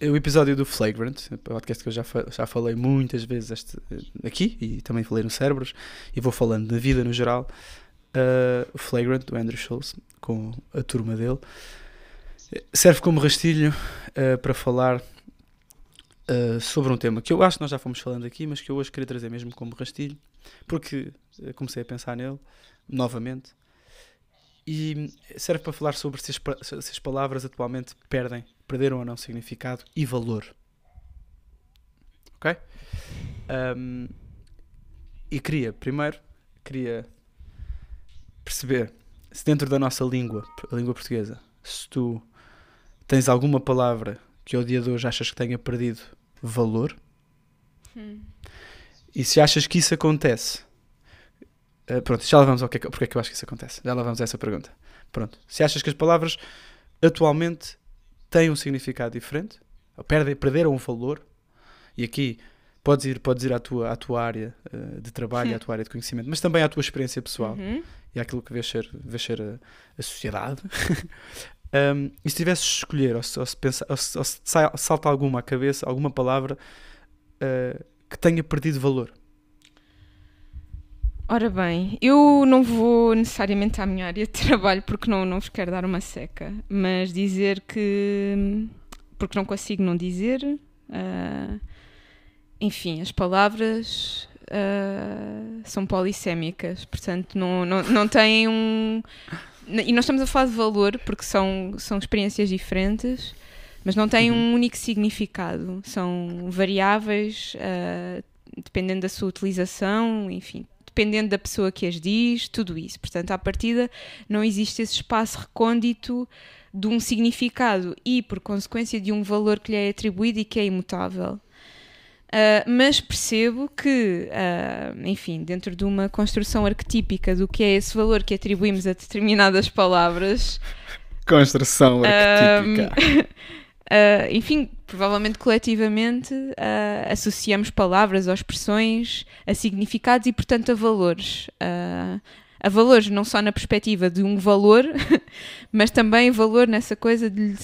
É O episódio do Flagrant, um podcast que eu já, já falei muitas vezes este- aqui e também falei no Cérebros e vou falando da vida no geral. Uh, Flagrant, do Andrew Schultz, com a turma dele, serve como rastilho uh, para falar uh, sobre um tema que eu acho que nós já fomos falando aqui, mas que eu hoje queria trazer mesmo como rastilho, porque comecei a pensar nele novamente e serve para falar sobre se as, se as palavras atualmente perdem, perderam ou não significado e valor. Ok? Um, e queria, primeiro, queria perceber se dentro da nossa língua, a língua portuguesa, se tu tens alguma palavra que ao dia de hoje achas que tenha perdido valor e se achas que isso acontece. eh, pronto, já lá vamos ao que é que, porque é que eu acho que isso acontece. Já lá vamos a essa pergunta. Pronto. Se achas que as palavras atualmente têm um significado diferente, ou perdem, perderam um valor, e aqui podes ir, podes ir à, tua, à tua área eh, de trabalho, Hum. à tua área de conhecimento, mas também à tua experiência pessoal Uhum. E àquilo que vês ser, vês ser a, a sociedade. Um, e se tivesses de escolher, ou se, ou se, pensa, ou se, ou se salta alguma à cabeça, alguma palavra uh, que tenha perdido valor. Ora bem, eu não vou necessariamente à minha área de trabalho porque não, não vos quero dar uma seca, mas dizer que. porque não consigo não dizer. ah, enfim, as palavras ah, são polissémicas, portanto não, não, não têm um. E nós estamos a falar de valor porque são, são experiências diferentes, mas não têm Uhum. um único significado. São variáveis ah, dependendo da sua utilização, enfim, dependendo da pessoa que as diz, tudo isso. Portanto, à partida, não existe esse espaço recôndito de um significado e, por consequência, de um valor que lhe é atribuído e que é imutável. Ah, mas percebo que, ah, enfim, dentro de uma construção arquetípica do que é esse valor que atribuímos a determinadas palavras, Construção arquetípica. Uh, enfim, provavelmente coletivamente uh, associamos palavras ou expressões a significados e, portanto, a valores. Uh, a valores não só na perspectiva de um valor, mas também valor nessa coisa de,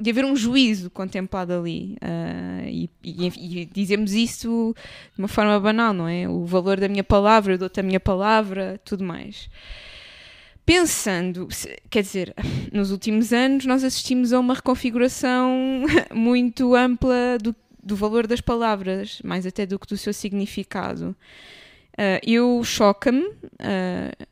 de haver um juízo contemplado ali. Uh, e, e, e dizemos isso de uma forma banal, não é? O valor da minha palavra, eu dou-te a minha palavra, tudo mais. pensando, quer dizer, nos últimos anos nós assistimos a uma reconfiguração muito ampla do, do valor das palavras, mais até do que do seu significado. Uh, eu choca-me, uh,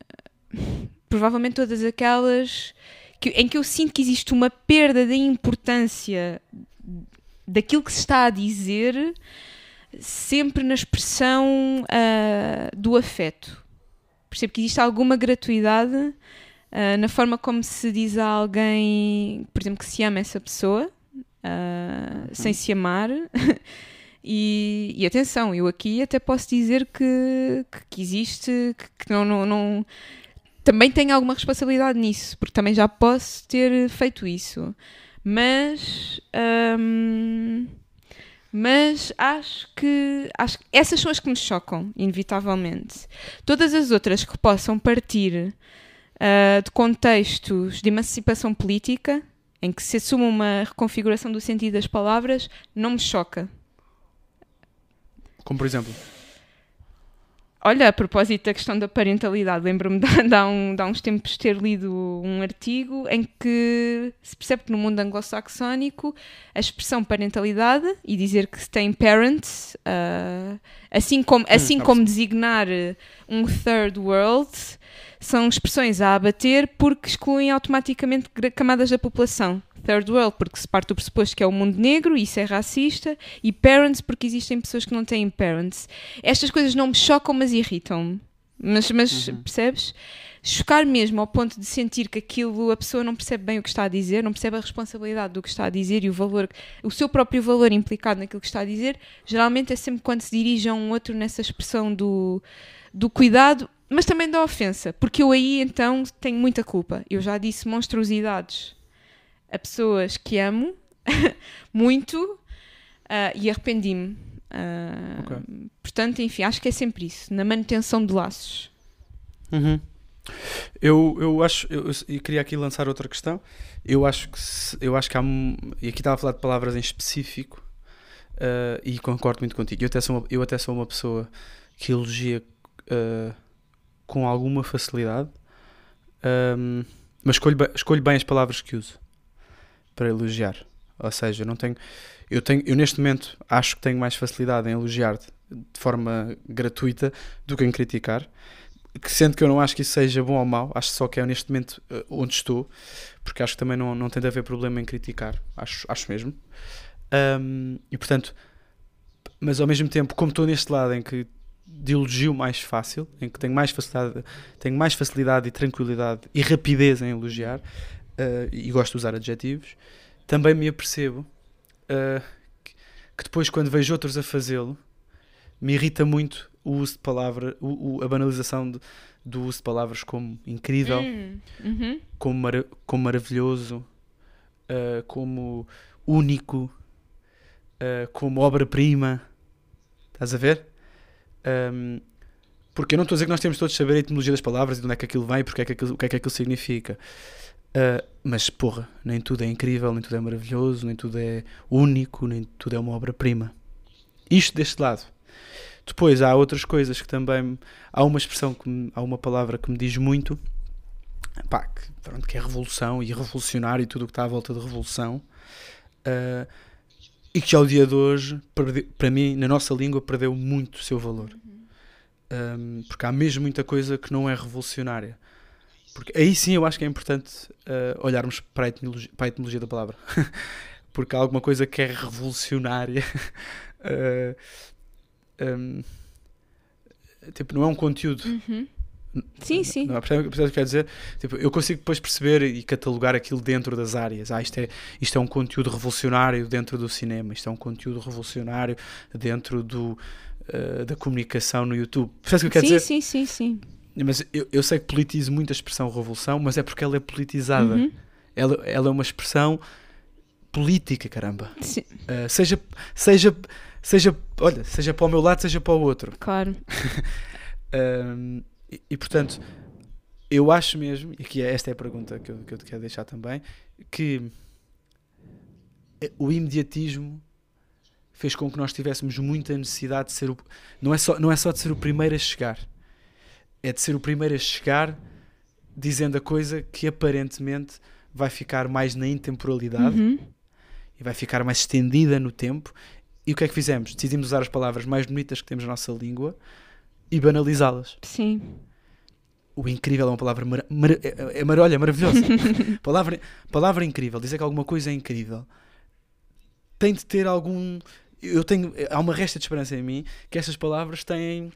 provavelmente todas aquelas que, em que eu sinto que existe uma perda da importância daquilo que se está a dizer, sempre na expressão uh, do afeto. Percebo que existe alguma gratuidade uh, na forma como se diz a alguém, por exemplo, que se ama essa pessoa, uh, sem se amar. e, e, atenção, eu aqui até posso dizer que, que existe, que, que não, não, não também tenho alguma responsabilidade nisso, porque também já posso ter feito isso. Mas. Hum, mas acho que, acho que essas são as que me chocam, inevitavelmente. Todas as outras que possam partir uh, de contextos de emancipação política, em que se assume uma reconfiguração do sentido das palavras, não me choca. Como por exemplo? Olha, a propósito da questão da parentalidade, lembro-me de, de, há um, de há uns tempos ter lido um artigo em que se percebe que no mundo anglo-saxónico a expressão parentalidade e dizer que se tem parents, uh, assim como, hum, assim como designar um third world, são expressões a abater porque excluem automaticamente camadas da população third world, porque se parte do pressuposto que é o mundo negro e isso é racista, e parents, porque existem pessoas que não têm parents. Estas coisas não me chocam, mas irritam-me. Mas, mas uhum. percebes? Chocar mesmo ao ponto de sentir que aquilo a pessoa não percebe bem o que está a dizer, não percebe a responsabilidade do que está a dizer e o valor, o seu próprio valor implicado naquilo que está a dizer, geralmente é sempre quando se dirige a um outro nessa expressão do, do cuidado, mas também da ofensa, porque eu aí então tenho muita culpa. Eu já disse monstruosidades a pessoas que amo muito uh, e arrependi-me. Uh, okay. Portanto, enfim, acho que é sempre isso, na manutenção de laços. Uhum. Eu, eu acho, eu, eu, queria aqui lançar outra questão. Eu acho que se, eu acho que há, e aqui estava a falar de palavras em específico uh, e concordo muito contigo. Eu até sou uma, eu até sou uma pessoa que elogia uh, com alguma facilidade, um, mas escolho, escolho bem as palavras que uso para elogiar. Ou seja, eu não tenho, eu tenho, eu neste momento acho que tenho mais facilidade em elogiar de, forma gratuita do que em criticar. Que sendo que eu não acho que isso seja bom ou mau, acho só que é neste momento uh, onde estou, porque acho que também não, não tem de haver problema em criticar, acho, acho mesmo. Um, e portanto, mas ao mesmo tempo, como estou neste lado em que de elogio mais fácil, em que tenho mais facilidade, tenho mais facilidade e tranquilidade e rapidez em elogiar, uh, e gosto de usar adjetivos, também me apercebo uh, que depois, quando vejo outros a fazê-lo, me irrita muito o uso de palavra, o, o, a banalização de, do uso de palavras como incrível, hum, uhum. como, como maravilhoso, uh, como único, uh, como obra-prima. Estás a ver? Um, porque eu não estou a dizer que nós temos todos de saber a etimologia das palavras e de onde é que aquilo vem, porque é que aquilo, o que é que aquilo significa. Uh, mas porra, nem tudo é incrível, nem tudo é maravilhoso, nem tudo é único, nem tudo é uma obra-prima. Isto deste lado. Depois há outras coisas que também. Há uma expressão, que me, há uma palavra que me diz muito, pá, que, pronto, que é revolução e revolucionário e tudo o que está à volta de revolução. Uh, e que ao dia de hoje, para mim, na nossa língua, perdeu muito o seu valor. Um, porque há mesmo muita coisa que não é revolucionária. Porque aí sim eu acho que é importante uh, olharmos para a, etimologia, para a etimologia da palavra. Porque há alguma coisa que é revolucionária. uh, eh, um, tipo, não é um conteúdo. Uhum. Sim, sim. Não, percebe, percebe o que quer dizer? Tipo, eu consigo depois perceber e catalogar aquilo dentro das áreas. Ah, isto é, isto é um conteúdo revolucionário dentro do cinema, isto é um conteúdo revolucionário dentro do, uh, da comunicação no YouTube. Percebe o que eu quero sim, dizer? Sim, sim, sim. Mas eu, eu sei que politizo muito a expressão revolução, mas é porque ela é politizada. Uhum. Ela, ela é uma expressão política, caramba. Uh, seja, seja, seja, olha, seja para o meu lado, seja para o outro. Claro. um, e, e, portanto, eu acho mesmo, e aqui é, esta é a pergunta que eu, que eu te quero deixar também, que o imediatismo fez com que nós tivéssemos muita necessidade de ser o, não é só não é só de ser o primeiro a chegar é de ser o primeiro a chegar dizendo a coisa que aparentemente vai ficar mais na intemporalidade Uhum. e vai ficar mais estendida no tempo. E o que é que fizemos? Decidimos usar as palavras mais bonitas que temos na nossa língua e banalizá-las. Sim. O incrível é uma palavra mara mara é, é, mar- olha, maravilhosa. palavra, palavra incrível, dizer que alguma coisa é incrível tem de ter algum. Eu tenho. Há uma resta de esperança em mim que essas palavras têm.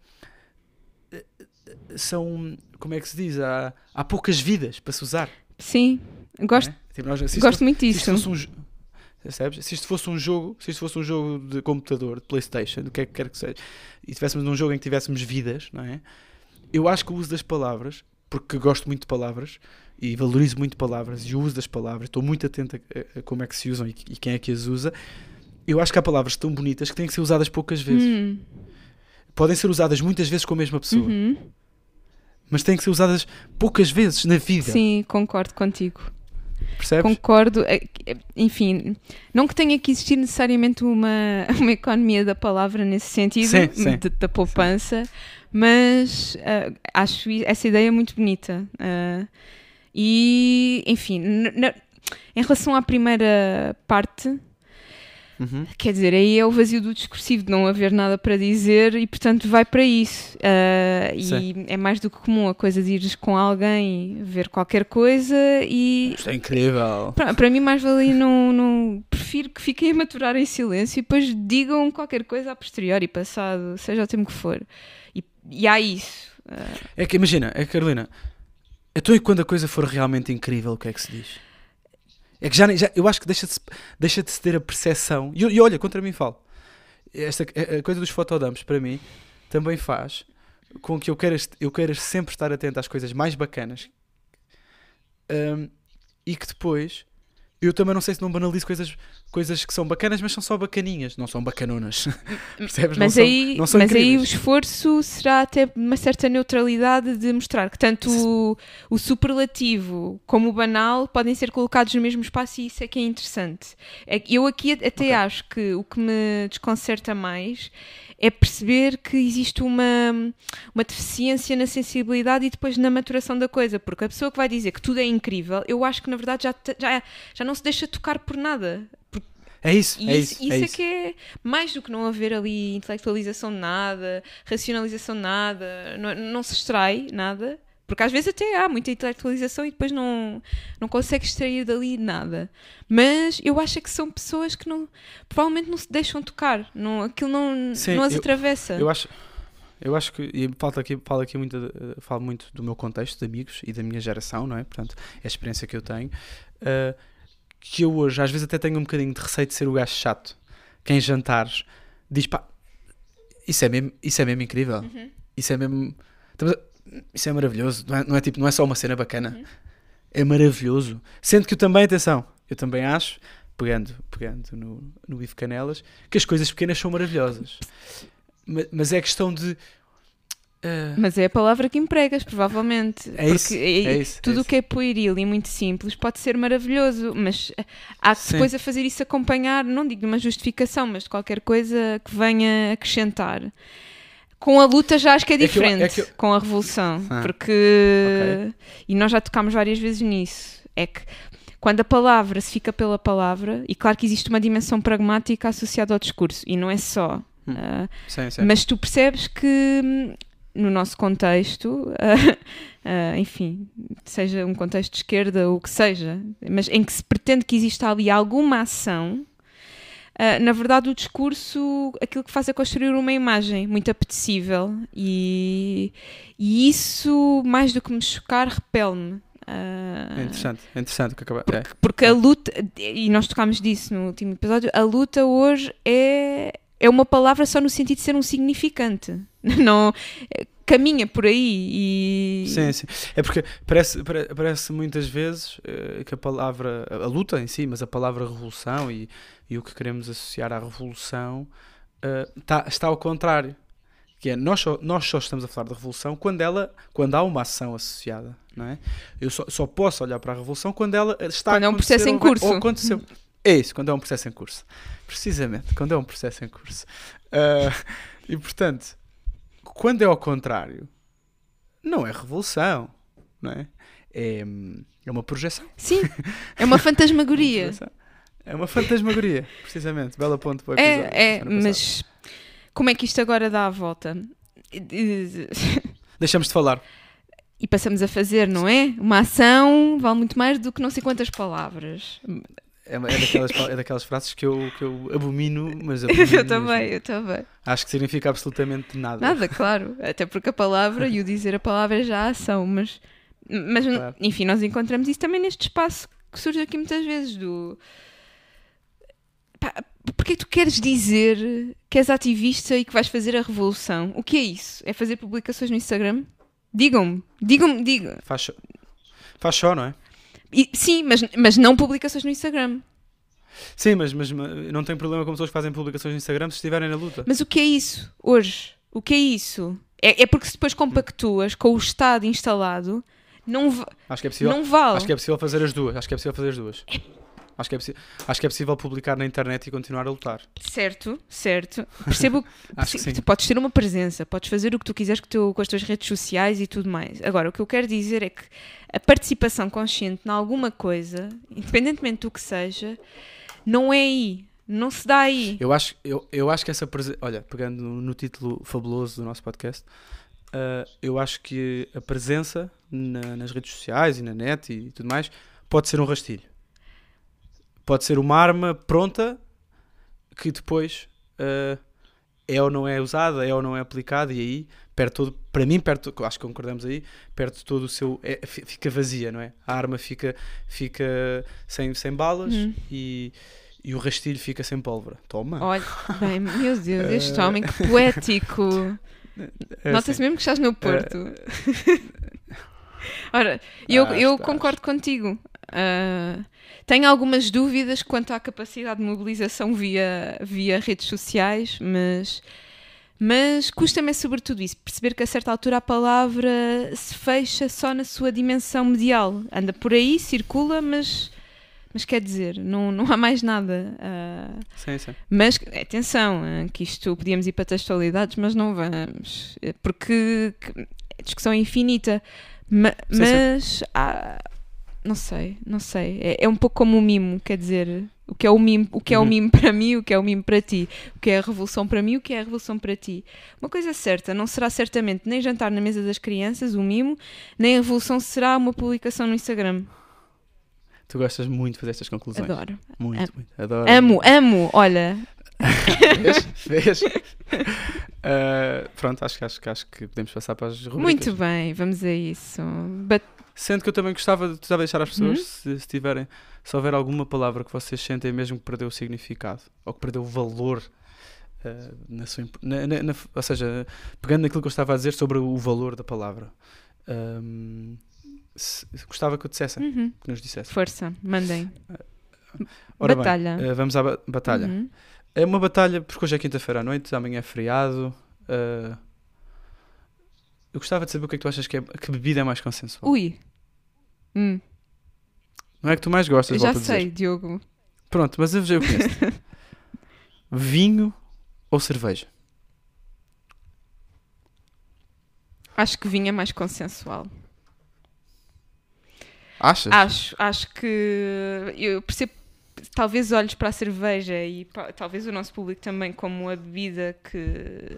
São. Como é que se diz? Há, há poucas vidas para se usar. Sim. Gosto, é? Tipo, nós- se gosto muito se isto disso. fosse um? Se isto fosse um jogo, se isto fosse um jogo de computador, de Playstation, do que é que quer que seja, e tivéssemos num jogo em que tivéssemos vidas, não é? Eu acho que o uso das palavras, porque gosto muito de palavras e valorizo muito palavras e o uso das palavras, estou muito atento a, a como é que se usam e, e quem é que as usa. Eu acho que há palavras tão bonitas que têm que ser usadas poucas vezes. Hum. Podem ser usadas muitas vezes com a mesma pessoa, Uhum. Mas têm que ser usadas poucas vezes na vida. Sim, concordo contigo. Percebes? Concordo. É Enfim, não que tenha que existir necessariamente uma, uma economia da palavra nesse sentido, Sim, sim. de- da poupança, mas ah, acho essa ideia muito bonita. Ah, e, enfim, em relação à primeira parte, Uhum. Quer dizer, aí é o vazio do discursivo de não haver nada para dizer e, portanto, vai para isso. Ah, e é mais do que comum a coisa de ires com alguém ver qualquer coisa e. Isto é incrível. Para, para mim, mais vale não, não. Prefiro que fiquem a maturar em silêncio e depois digam qualquer coisa a posteriori, passado, seja o tempo que for. E, e há isso. Ah, É que imagina, é que Carolina, então e quando a coisa for realmente incrível, o que é que se diz? É que já, já eu acho que deixa de, deixa de se ter a percepção. E, e olha, contra mim falo. Esta a coisa dos fotodumps para mim também faz com que eu queira, eu queira sempre estar atento às coisas mais bacanas Hum, e que depois eu também não sei se não banalizo coisas, coisas que são bacanas, mas são só bacaninhas, não são bacanonas. Percebes? mas não aí, são, não são mas aí o esforço será até uma certa neutralidade de mostrar que tanto o, o superlativo como o banal podem ser colocados no mesmo espaço e isso é que é interessante. É eu aqui até Ok. acho que o que me desconcerta mais é perceber que existe uma, uma deficiência na sensibilidade e depois na maturação da coisa, porque a pessoa que vai dizer que tudo é incrível, eu acho que na verdade já, já, já não se deixa tocar por nada. É isso, E é isso, isso. isso é é isso. que é mais do que não haver ali intelectualização de nada, racionalização de nada, não, não se extrai nada, porque às vezes até há muita intelectualização e depois não, não consegue extrair dali nada. Mas eu acho é que são pessoas que não, provavelmente não se deixam tocar, não, aquilo não, Sim, não as eu- atravessa. Eu acho, eu acho que e falta aqui, falo aqui muito, eh, falo muito do meu contexto de amigos e da minha geração, não é? Portanto, é a experiência que eu tenho. eh, que eu hoje, às vezes, até tenho um bocadinho de receio de ser o gajo chato. Que em jantares diz pá, isso é mesmo, isso é mesmo incrível. Uhum. Isso é mesmo. Isso é maravilhoso. Não é, não é tipo, não é só uma cena bacana. Uhum. É maravilhoso. Sendo que eu também, atenção, eu também acho, pegando, pegando no, no Bife Canelas, que as coisas pequenas são maravilhosas. Ma- Mas é questão de. Ah, Mas é a palavra que empregas, provavelmente. É isso, porque é isso, é tudo o isso. que é pueril e muito simples pode ser maravilhoso, mas há que depois a fazer isso acompanhar, não digo de uma justificação, mas de qualquer coisa que venha acrescentar. Com a luta já acho que é que eu- é diferente, que eu- com a revolução, Ah, porque e nós já tocámos várias vezes nisso. É que quando a palavra se fica pela palavra, e claro que existe uma dimensão pragmática associada ao discurso, e não é só. Hum. ah, sim, sim. mas tu percebes que hum, no nosso contexto, ah, ah, enfim, seja um contexto de esquerda ou o que seja, mas em que se pretende que exista ali alguma ação, ah, na verdade o discurso, aquilo que faz é construir uma imagem muito apetecível e, e isso, mais do que me chocar, repele-me. Ah, É interessante, é interessante o que acaba. É. porque a luta, e nós tocámos disso no último episódio, a luta hoje é, é uma palavra só no sentido de ser um significante. Não, é, caminha por aí e. Sim, sim. É porque parece, pare- parece muitas vezes eh, que a palavra, a luta em si, mas a palavra revolução e, e o que queremos associar à revolução eh, tá- está ao contrário. Que é, nós só, nós só estamos a falar da revolução quando, ela, quando há uma ação associada, não é? Eu só, só posso olhar para a revolução quando ela está Quando é um processo em curso. ou aconteceu. É isso, quando é um processo em curso. Precisamente, quando é um processo em curso. Ah, e portanto, quando é ao contrário, não é revolução, não é? é, é uma projeção. Sim, é uma fantasmagoria. É uma fantasmagoria, precisamente. Bela ponto para o episódio. É, é mas como é que isto agora dá a volta? Deixamos de falar. E passamos a fazer, não é? Uma ação vale muito mais do que não sei quantas palavras. É, é, daquelas, é daquelas frases que eu, que eu abomino, mas abomino eu também, mesmo. eu também. Acho que significa absolutamente nada. Nada, claro. Até porque a palavra e o dizer a palavra é já a ação, mas, mas claro. enfim, nós encontramos isso também neste espaço que surge aqui muitas vezes do porque tu queres dizer que és ativista e que vais fazer a revolução? O que é isso? É fazer publicações no Instagram? Digam-me, digam-me, digam. Faz, faz só, não é? E, sim, mas, mas não publicações no Instagram. Sim, mas, mas, não tem problema com pessoas que fazem publicações no Instagram se estiverem na luta. Mas o que é isso hoje? O que é isso? É, é porque se depois compactuas com o Estado instalado, não, acho que é possível, não vale. Acho que é possível fazer as duas. Acho que é possível fazer as duas. É Acho que, é acho que é possível publicar na internet e continuar a lutar. Certo, certo. Percebo acho que sim. podes ter uma presença, podes fazer o que tu quiseres com, teu, com as tuas redes sociais e tudo mais. Agora, o que eu quero dizer é que a participação consciente em alguma coisa, independentemente do que seja, não é aí. Não se dá aí. Eu acho, eu, eu acho que essa presença. Olha, pegando no, no, título fabuloso do nosso podcast, uh, eu acho que a presença na, nas redes sociais e na net e tudo mais pode ser um rastilho pode ser uma arma pronta que depois uh, é ou não é usada, é ou não é aplicada, e aí perde todo, para mim, perde, acho que concordamos aí, perde todo o seu. É, fica vazia, não é? A arma fica, fica sem, sem balas uhum. e, e o rastilho fica sem pólvora. Toma! Olha, bem, meu Deus, este homem que poético! É Nota-se assim, mesmo que estás no Porto. Ora, eu, ah, eu concordo contigo. Uh, tenho algumas dúvidas quanto à capacidade de mobilização via, via redes sociais, mas, mas custa-me sobretudo isso, perceber que a certa altura a palavra se fecha só na sua dimensão medial. Anda por aí, circula, mas, mas quer dizer, não, não há mais nada. Uh, sim, sim. Mas atenção, uh, que isto podíamos ir para textualidades, mas não vamos, porque a discussão é infinita. Ma, sim, mas. Há, não sei, não sei. É, é, um pouco como o mimo, quer dizer, o que é o mimo, o que é o uhum. mimo para mim, o que é o mimo para ti, o que é a revolução para mim, o que é a revolução para ti. Uma coisa é certa, não será certamente nem jantar na mesa das crianças, o mimo, nem a revolução será uma publicação no Instagram. Tu gostas muito de fazer estas conclusões. Adoro. Muito, muito. Adoro. Amo, amo, olha. Vês? Vês? Uh, pronto, acho, acho, acho que podemos passar para as rubricas. Muito bem, vamos a isso. But Sendo que eu também gostava de, de deixar às pessoas, uhum. se, se, tiverem, se houver alguma palavra que vocês sentem mesmo que perdeu o significado ou que perdeu o valor uh, na sua. Na, na, na, ou seja, pegando naquilo que eu estava a dizer sobre o valor da palavra. Um, se, gostava que eu dissessem, uhum. que nos dissessem. Força, mandem. Ora batalha. Bem, uh, vamos à ba batalha. Uhum. É uma batalha, porque hoje é quinta-feira à noite, amanhã é feriado. Uh, eu gostava de saber o que é que tu achas que, é, que bebida é mais consensual. Ui. Hum. Não é que tu mais gostas, Já sei, Diogo. Pronto, mas eu já conheço. vinho ou cerveja? Acho que vinho é mais consensual. Achas? Acho, acho que eu percebo talvez olhes para a cerveja e talvez o nosso público também como a bebida que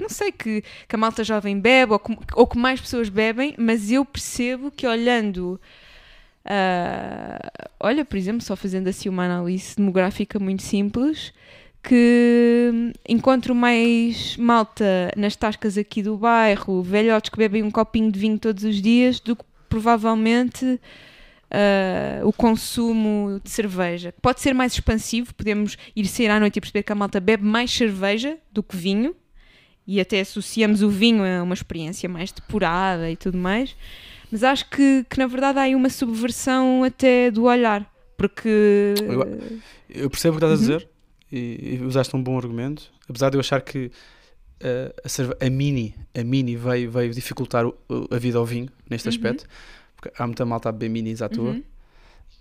não sei, que, que a malta jovem bebe ou que, ou que mais pessoas bebem, mas eu percebo que olhando. Uh, olha, por exemplo, só fazendo assim uma análise demográfica muito simples, que encontro mais malta nas tascas aqui do bairro, velhotes que bebem um copinho de vinho todos os dias, do que provavelmente uh, o consumo de cerveja. Pode ser mais expansivo, podemos ir sair à noite e perceber que a malta bebe mais cerveja do que vinho, e até associamos o vinho a uma experiência mais depurada e tudo mais, mas acho que, que na verdade há aí uma subversão até do olhar, porque... Eu, eu percebo o que estás uhum. a dizer e, e, usaste um bom argumento, apesar de eu achar que uh, a, a, Mini, a Mini veio, veio dificultar o, a vida ao vinho neste uhum. aspecto, porque há muita malta a beber Minis à toa. Uhum.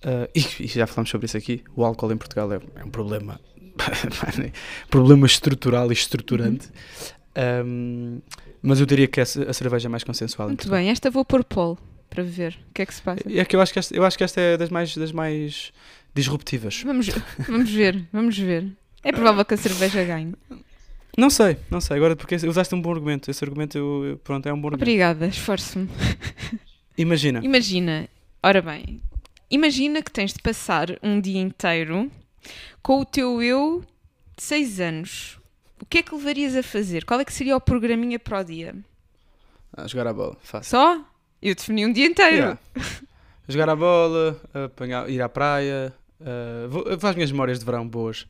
Uh, e, e, já falamos sobre isso aqui, o álcool em Portugal é, é um problema problema estrutural e estruturante. Uhum. Um, mas eu diria que a cerveja é mais consensual. Muito bem, esta vou pôr Paul. para ver o que é que se passa. É que eu acho que esta, eu acho que esta é das mais, das mais disruptivas. Vamos, vamos ver, vamos ver. É provável que a cerveja ganhe. Não sei, não sei. Agora, porque usaste um bom argumento. Esse argumento, eu- pronto, é um bom argumento. Obrigada, esforço-me. Imagina. Imagina, ora bem, imagina que tens de passar um dia inteiro com o teu eu de 6 anos. O que é que levarias a fazer? Qual é que seria o programinha para o dia? A jogar a bola, fácil. Só? Eu defini um dia inteiro. Yeah. jogar a bola, apanhar, ir à praia. Uh, vou, faz minhas memórias de verão boas.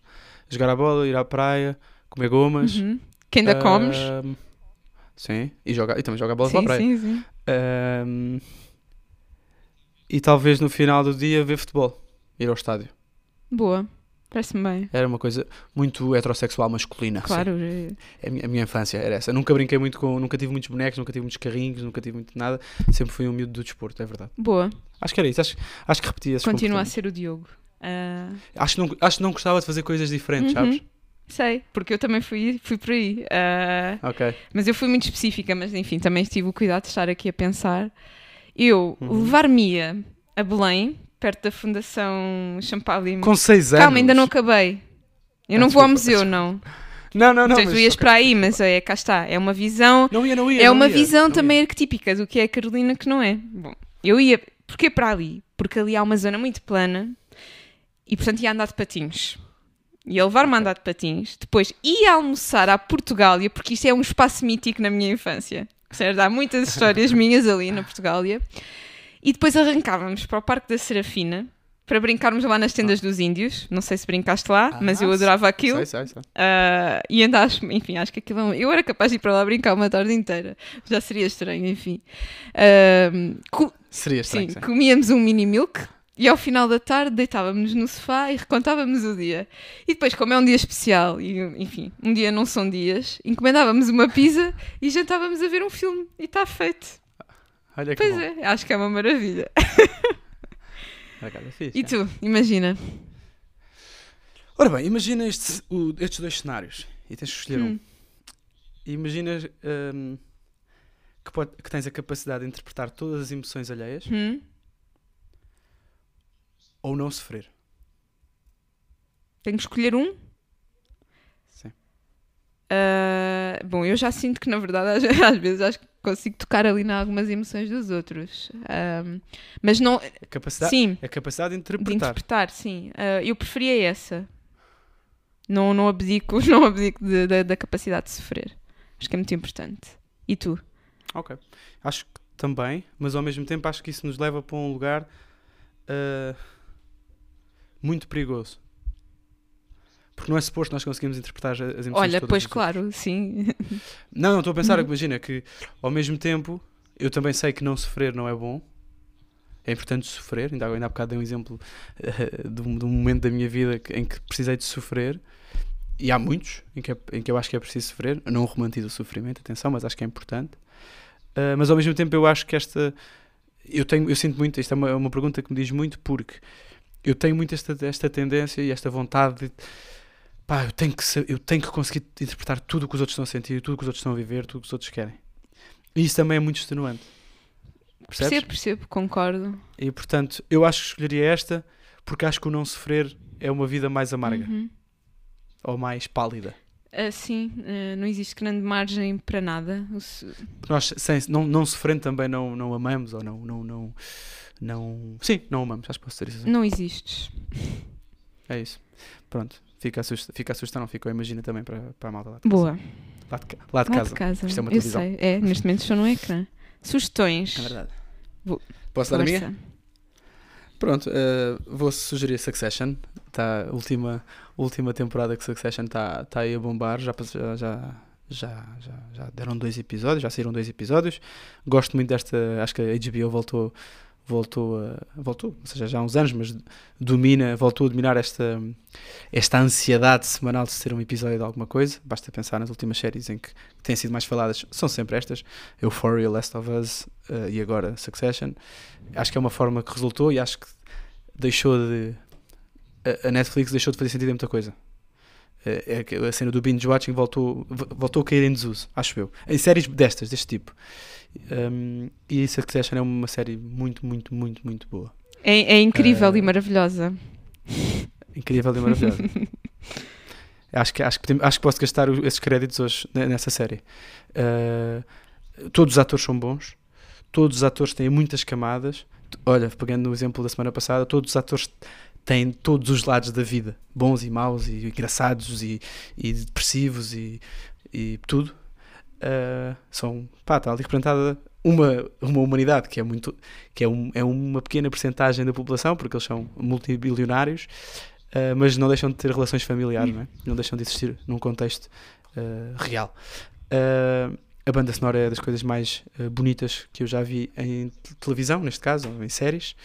Jogar a bola, ir à praia, comer gomas. Uhum. Que ainda Ah, comes? Sim, e, joga, e também joga a bola sim, para a praia. sim, sim. Ahm, e talvez no final do dia ver futebol, ir ao estádio. Boa, parece-me bem. Era uma coisa muito heterossexual masculina. Claro, sim. A, minha, a minha infância era essa. Nunca brinquei muito com. Nunca tive muitos bonecos, nunca tive muitos carrinhos, nunca tive muito nada. Sempre fui um miúdo do desporto, é verdade. boa. Acho que era isso. Acho, acho que repetia Continua a ser o Diogo. Ah, Acho que, não, acho que não gostava de fazer coisas diferentes, Uhum. sabes? Sei, porque eu também fui, fui por aí. Ah, Ok. Mas eu fui muito específica, mas enfim, também tive o cuidado de estar aqui a pensar. Eu Uhum. levar-me-ia a Belém, perto da Fundação Champalimau. Com 6 anos. Calma, ainda não acabei. Eu Ah, não vou ao desculpa, museu, desculpa. não. Não, não, não. Não, mas- tu ias ok. para aí, mas é, cá está. É uma visão, Não ia, não ia. é não uma ia, visão não também ia. arquetípica do que é a Carolina que não é. Bom, eu ia. Porquê para ali? Porque ali há uma zona muito plana e, portanto, ia andar de patins. Ia levar-me a andar de patins, depois ia almoçar à Portugália, porque isto é um espaço mítico na minha infância. Certo? Há muitas histórias minhas ali na Portugália. E depois arrancávamos para o Parque da Serafina para brincarmos lá nas tendas dos índios. Não sei se brincaste lá, mas eu Ah, adorava aquilo. Sei, sei, sei. Ah, e ainda acho, enfim, acho que aquilo. é Eu era capaz de ir para lá brincar uma tarde inteira. Já seria estranho, enfim. Ah, co- Seria sim, estranho, sim. comíamos um mini milk e ao final da tarde deitávamos no sofá e recontávamos o dia. E depois, como é um dia especial, e enfim, um dia não são dias, encomendávamos uma pizza e jantávamos a ver um filme. E está feito. Olha que Pois bom. é, acho que é uma maravilha. É fixe, E é. tu, imagina. Ora bem, imagina este- o- estes dois cenários e tens que escolher um. Hum. Imagina hum, que, pode- que tens a capacidade de interpretar todas as emoções alheias Hum? Ou não sofrer. Tenho que escolher um? Sim. Ah, bom, eu já sinto que na verdade às, vezes acho que consigo tocar ali em algumas emoções dos outros. Ahm, mas não. A capacidade, Sim, a capacidade de de interpretar. interpretar, sim. Ah, eu preferia essa. Não, não abdico, não abdico de- da- da capacidade de sofrer. Acho que é muito importante. E tu? Ok. Acho que também, mas ao mesmo tempo acho que isso nos leva para um lugar ah, muito perigoso. Porque não é suposto nós conseguimos interpretar as emoções Olha, pois claro, sim. Não, não, estou a pensar, Uhum. imagina que ao mesmo tempo eu também sei que não sofrer não é bom. É importante sofrer. Ainda, ainda há bocado dei um exemplo eh, de, um, de um momento da minha vida em que precisei de sofrer. E há muitos em que, é- em que eu acho que é preciso sofrer. Eu não romantizo o sofrimento, atenção, mas acho que é importante. Ah, mas ao mesmo tempo eu acho que esta. Eu, tenho, eu sinto muito, isto é uma, é uma pergunta que me diz muito porque eu tenho muito esta, esta tendência e esta vontade de pá, eu tenho, que, eu tenho que conseguir interpretar tudo o que os outros estão a sentir, tudo o que os outros estão a viver, tudo o que os outros querem. E isso também é muito extenuante. Percebes? Percebo, percebo, concordo. E portanto, eu acho que escolheria esta porque acho que o não sofrer é uma vida mais amarga Uhum. ou mais pálida. Ah, sim, ah, não existe grande margem para nada. Nós, sem, não, não sofrendo, também não, não amamos ou não, não, não, não. Sim, não amamos, acho que posso dizer isso. Não existes. É isso. Pronto, fica a, sugestão, fica a sugestão, não ficou, imagina também para, para a malta lá de casa. Boa. Lá de, lá de Lá casa. de casa. Isto é uma eu televisão. sei. É, neste momento estou no ecrã. Sugestões. É verdade. Vou- Posso dar a minha? Pronto, eh, vou sugerir Succession. Tá, a última, última temporada que Succession está tá aí a bombar. Já, já, já, já, já, deram dois episódios, já saíram dois episódios. Gosto muito desta. Acho que a HBO voltou, voltou, a- voltou, ou seja, já há uns anos, mas domina, voltou a dominar esta, esta ansiedade semanal de ser um episódio de alguma coisa. Basta pensar nas últimas séries em que têm sido mais faladas, são sempre estas: Euphoria, Last of Us eh, e agora Succession. Acho que é uma forma que resultou e acho que deixou de. A- Netflix deixou de fazer sentido em muita coisa. É, é a cena do binge watching voltou, voltou a cair em desuso, acho eu. Em séries destas, deste tipo. Um, e Succession é uma série muito, muito, muito, muito boa. É, é incrível uh, e maravilhosa. Incrível e maravilhosa. acho, que, acho, que, acho que posso gastar esses créditos hoje nessa série. Uh, todos os atores são bons, todos os atores têm muitas camadas. Olha, pegando no exemplo da semana passada, todos os atores têm todos os lados da vida, bons e maus, e engraçados e, e depressivos e, e tudo. Uh, são, pá, está ali representada uma, uma humanidade que é muito que é, um, é uma pequena porcentagem da população, porque eles são multibilionários, uh, mas não deixam de ter relações familiares, não, é? não deixam de existir num contexto uh, real. a banda sonora é das coisas mais bonitas que eu já vi em televisão, neste caso, ou em séries.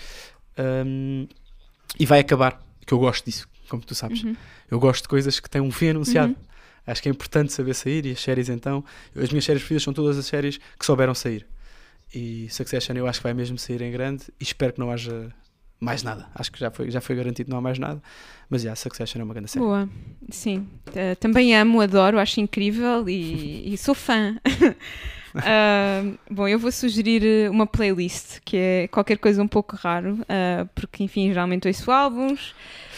Um, e vai acabar, que eu gosto disso, como tu sabes. Uhum. Eu gosto de coisas que têm um fim anunciado. Uhum. Acho que é importante saber sair e as séries então. As minhas séries preferidas são todas as séries que souberam sair. E Succession eu acho que vai mesmo sair em grande e espero que não haja mais nada. Acho que já foi, já foi garantido não há mais nada. Mas já, yeah, Succession é uma grande série. Boa, sim. Uh, também amo, adoro, acho incrível e, e sou fã. Uh, bom, eu vou sugerir eh, uma playlist que é qualquer coisa um pouco raro, uh, porque enfim, geralmente ouço álbuns,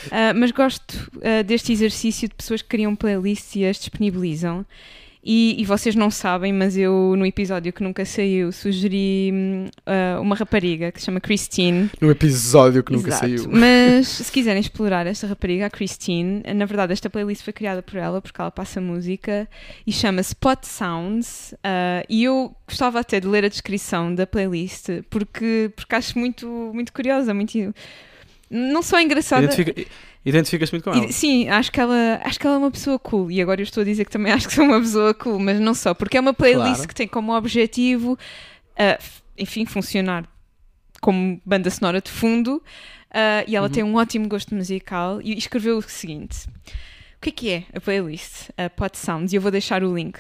uh, mas gosto deste exercício de pessoas que criam playlists e as disponibilizam. E, e, vocês não sabem, mas eu no episódio que nunca saiu sugeri uh, uma rapariga que se chama Christine. No episódio que nunca Exato. saiu. Mas se quiserem explorar esta rapariga, a Christine, na verdade esta playlist foi criada por ela porque ela passa música e chama-se Pot Sounds. Uh, e eu gostava até de ler a descrição da playlist porque, porque acho muito, muito curiosa, muito. Não só engraçada. Identifica Identificas muito com ela? sim, acho que ela, acho que ela é uma pessoa cool. E agora eu estou a dizer que também acho que sou uma pessoa cool, mas não só, porque é uma playlist claro. que tem como objetivo, uh, enfim, funcionar como banda sonora de fundo. Uh, e ela uhum. tem um ótimo gosto musical e escreveu o seguinte: O que é que é a playlist? A Pot Sounds, e eu vou deixar o link.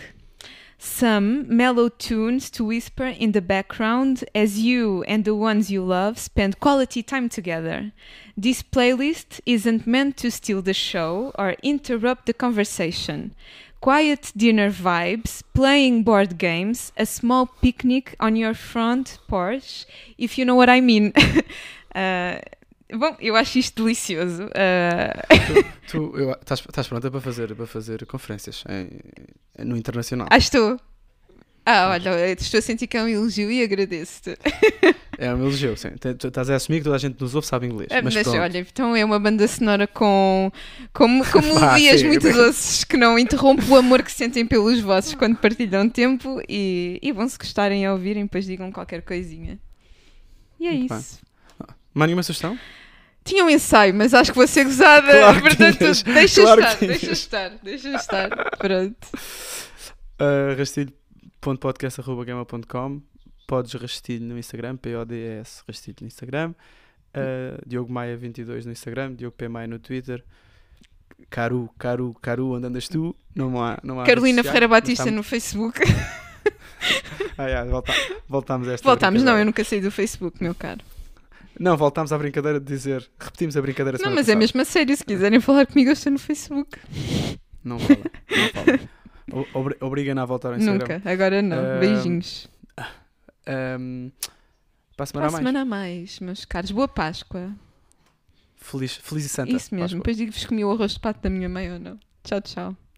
Some mellow tunes to whisper in the background as you and the ones you love spend quality time together. This playlist isn't meant to steal the show or interrupt the conversation. Quiet dinner vibes, playing board games, a small picnic on your front porch, if you know what I mean. uh, Bom, eu acho isto delicioso. Uh... Tu, tu estás, estás pronta para fazer, para fazer conferências em, no internacional? Ah, estou. Ah, olha, estou a sentir que é um elogio e agradeço-te. É um elogio, sim. Estás a assumir que toda a gente nos ouve sabe inglês. Mas, mas olha, então é uma banda sonora com, com, com melodias ah, muito doces que não interrompe o amor que sentem pelos vossos quando partilham tempo e, e vão se gostarem a ouvirem, depois digam qualquer coisinha. E é muito isso. Mais nenhuma sugestão? Tinha um ensaio, mas acho que vou ser gozada. Claro Portanto, tinhas. deixa claro estar, deixa estar, deixa estar. Pronto. Uh, rastilho.podcast.gama.com Podes rastilho no Instagram, P-O-D-E-S rastilho no Instagram. Uh, Diogo Maia 22 no Instagram, Diogo P. Maia no Twitter. Caru, Caru, Caru, onde andas tu? Não há, não há Carolina Ferreira Batista no Facebook. ah, yeah, volta, voltamos a esta Voltamos, não, eu nunca saí do Facebook, meu caro. Não, voltámos à brincadeira de dizer. Repetimos a brincadeira Não, mas é passada. é mesmo a sério. Se quiserem falar comigo, eu estou no Facebook. Não fala, não fala. Obriga-na a voltar ao Instagram. Nunca, agora não. Uh, Beijinhos. Um, para a semana para a, semana a mais, meus caros. Boa Páscoa. Feliz, feliz e santa. Isso mesmo. Páscoa. Depois digo-vos que comi o arroz de pato da minha mãe ou não. Tchau, tchau.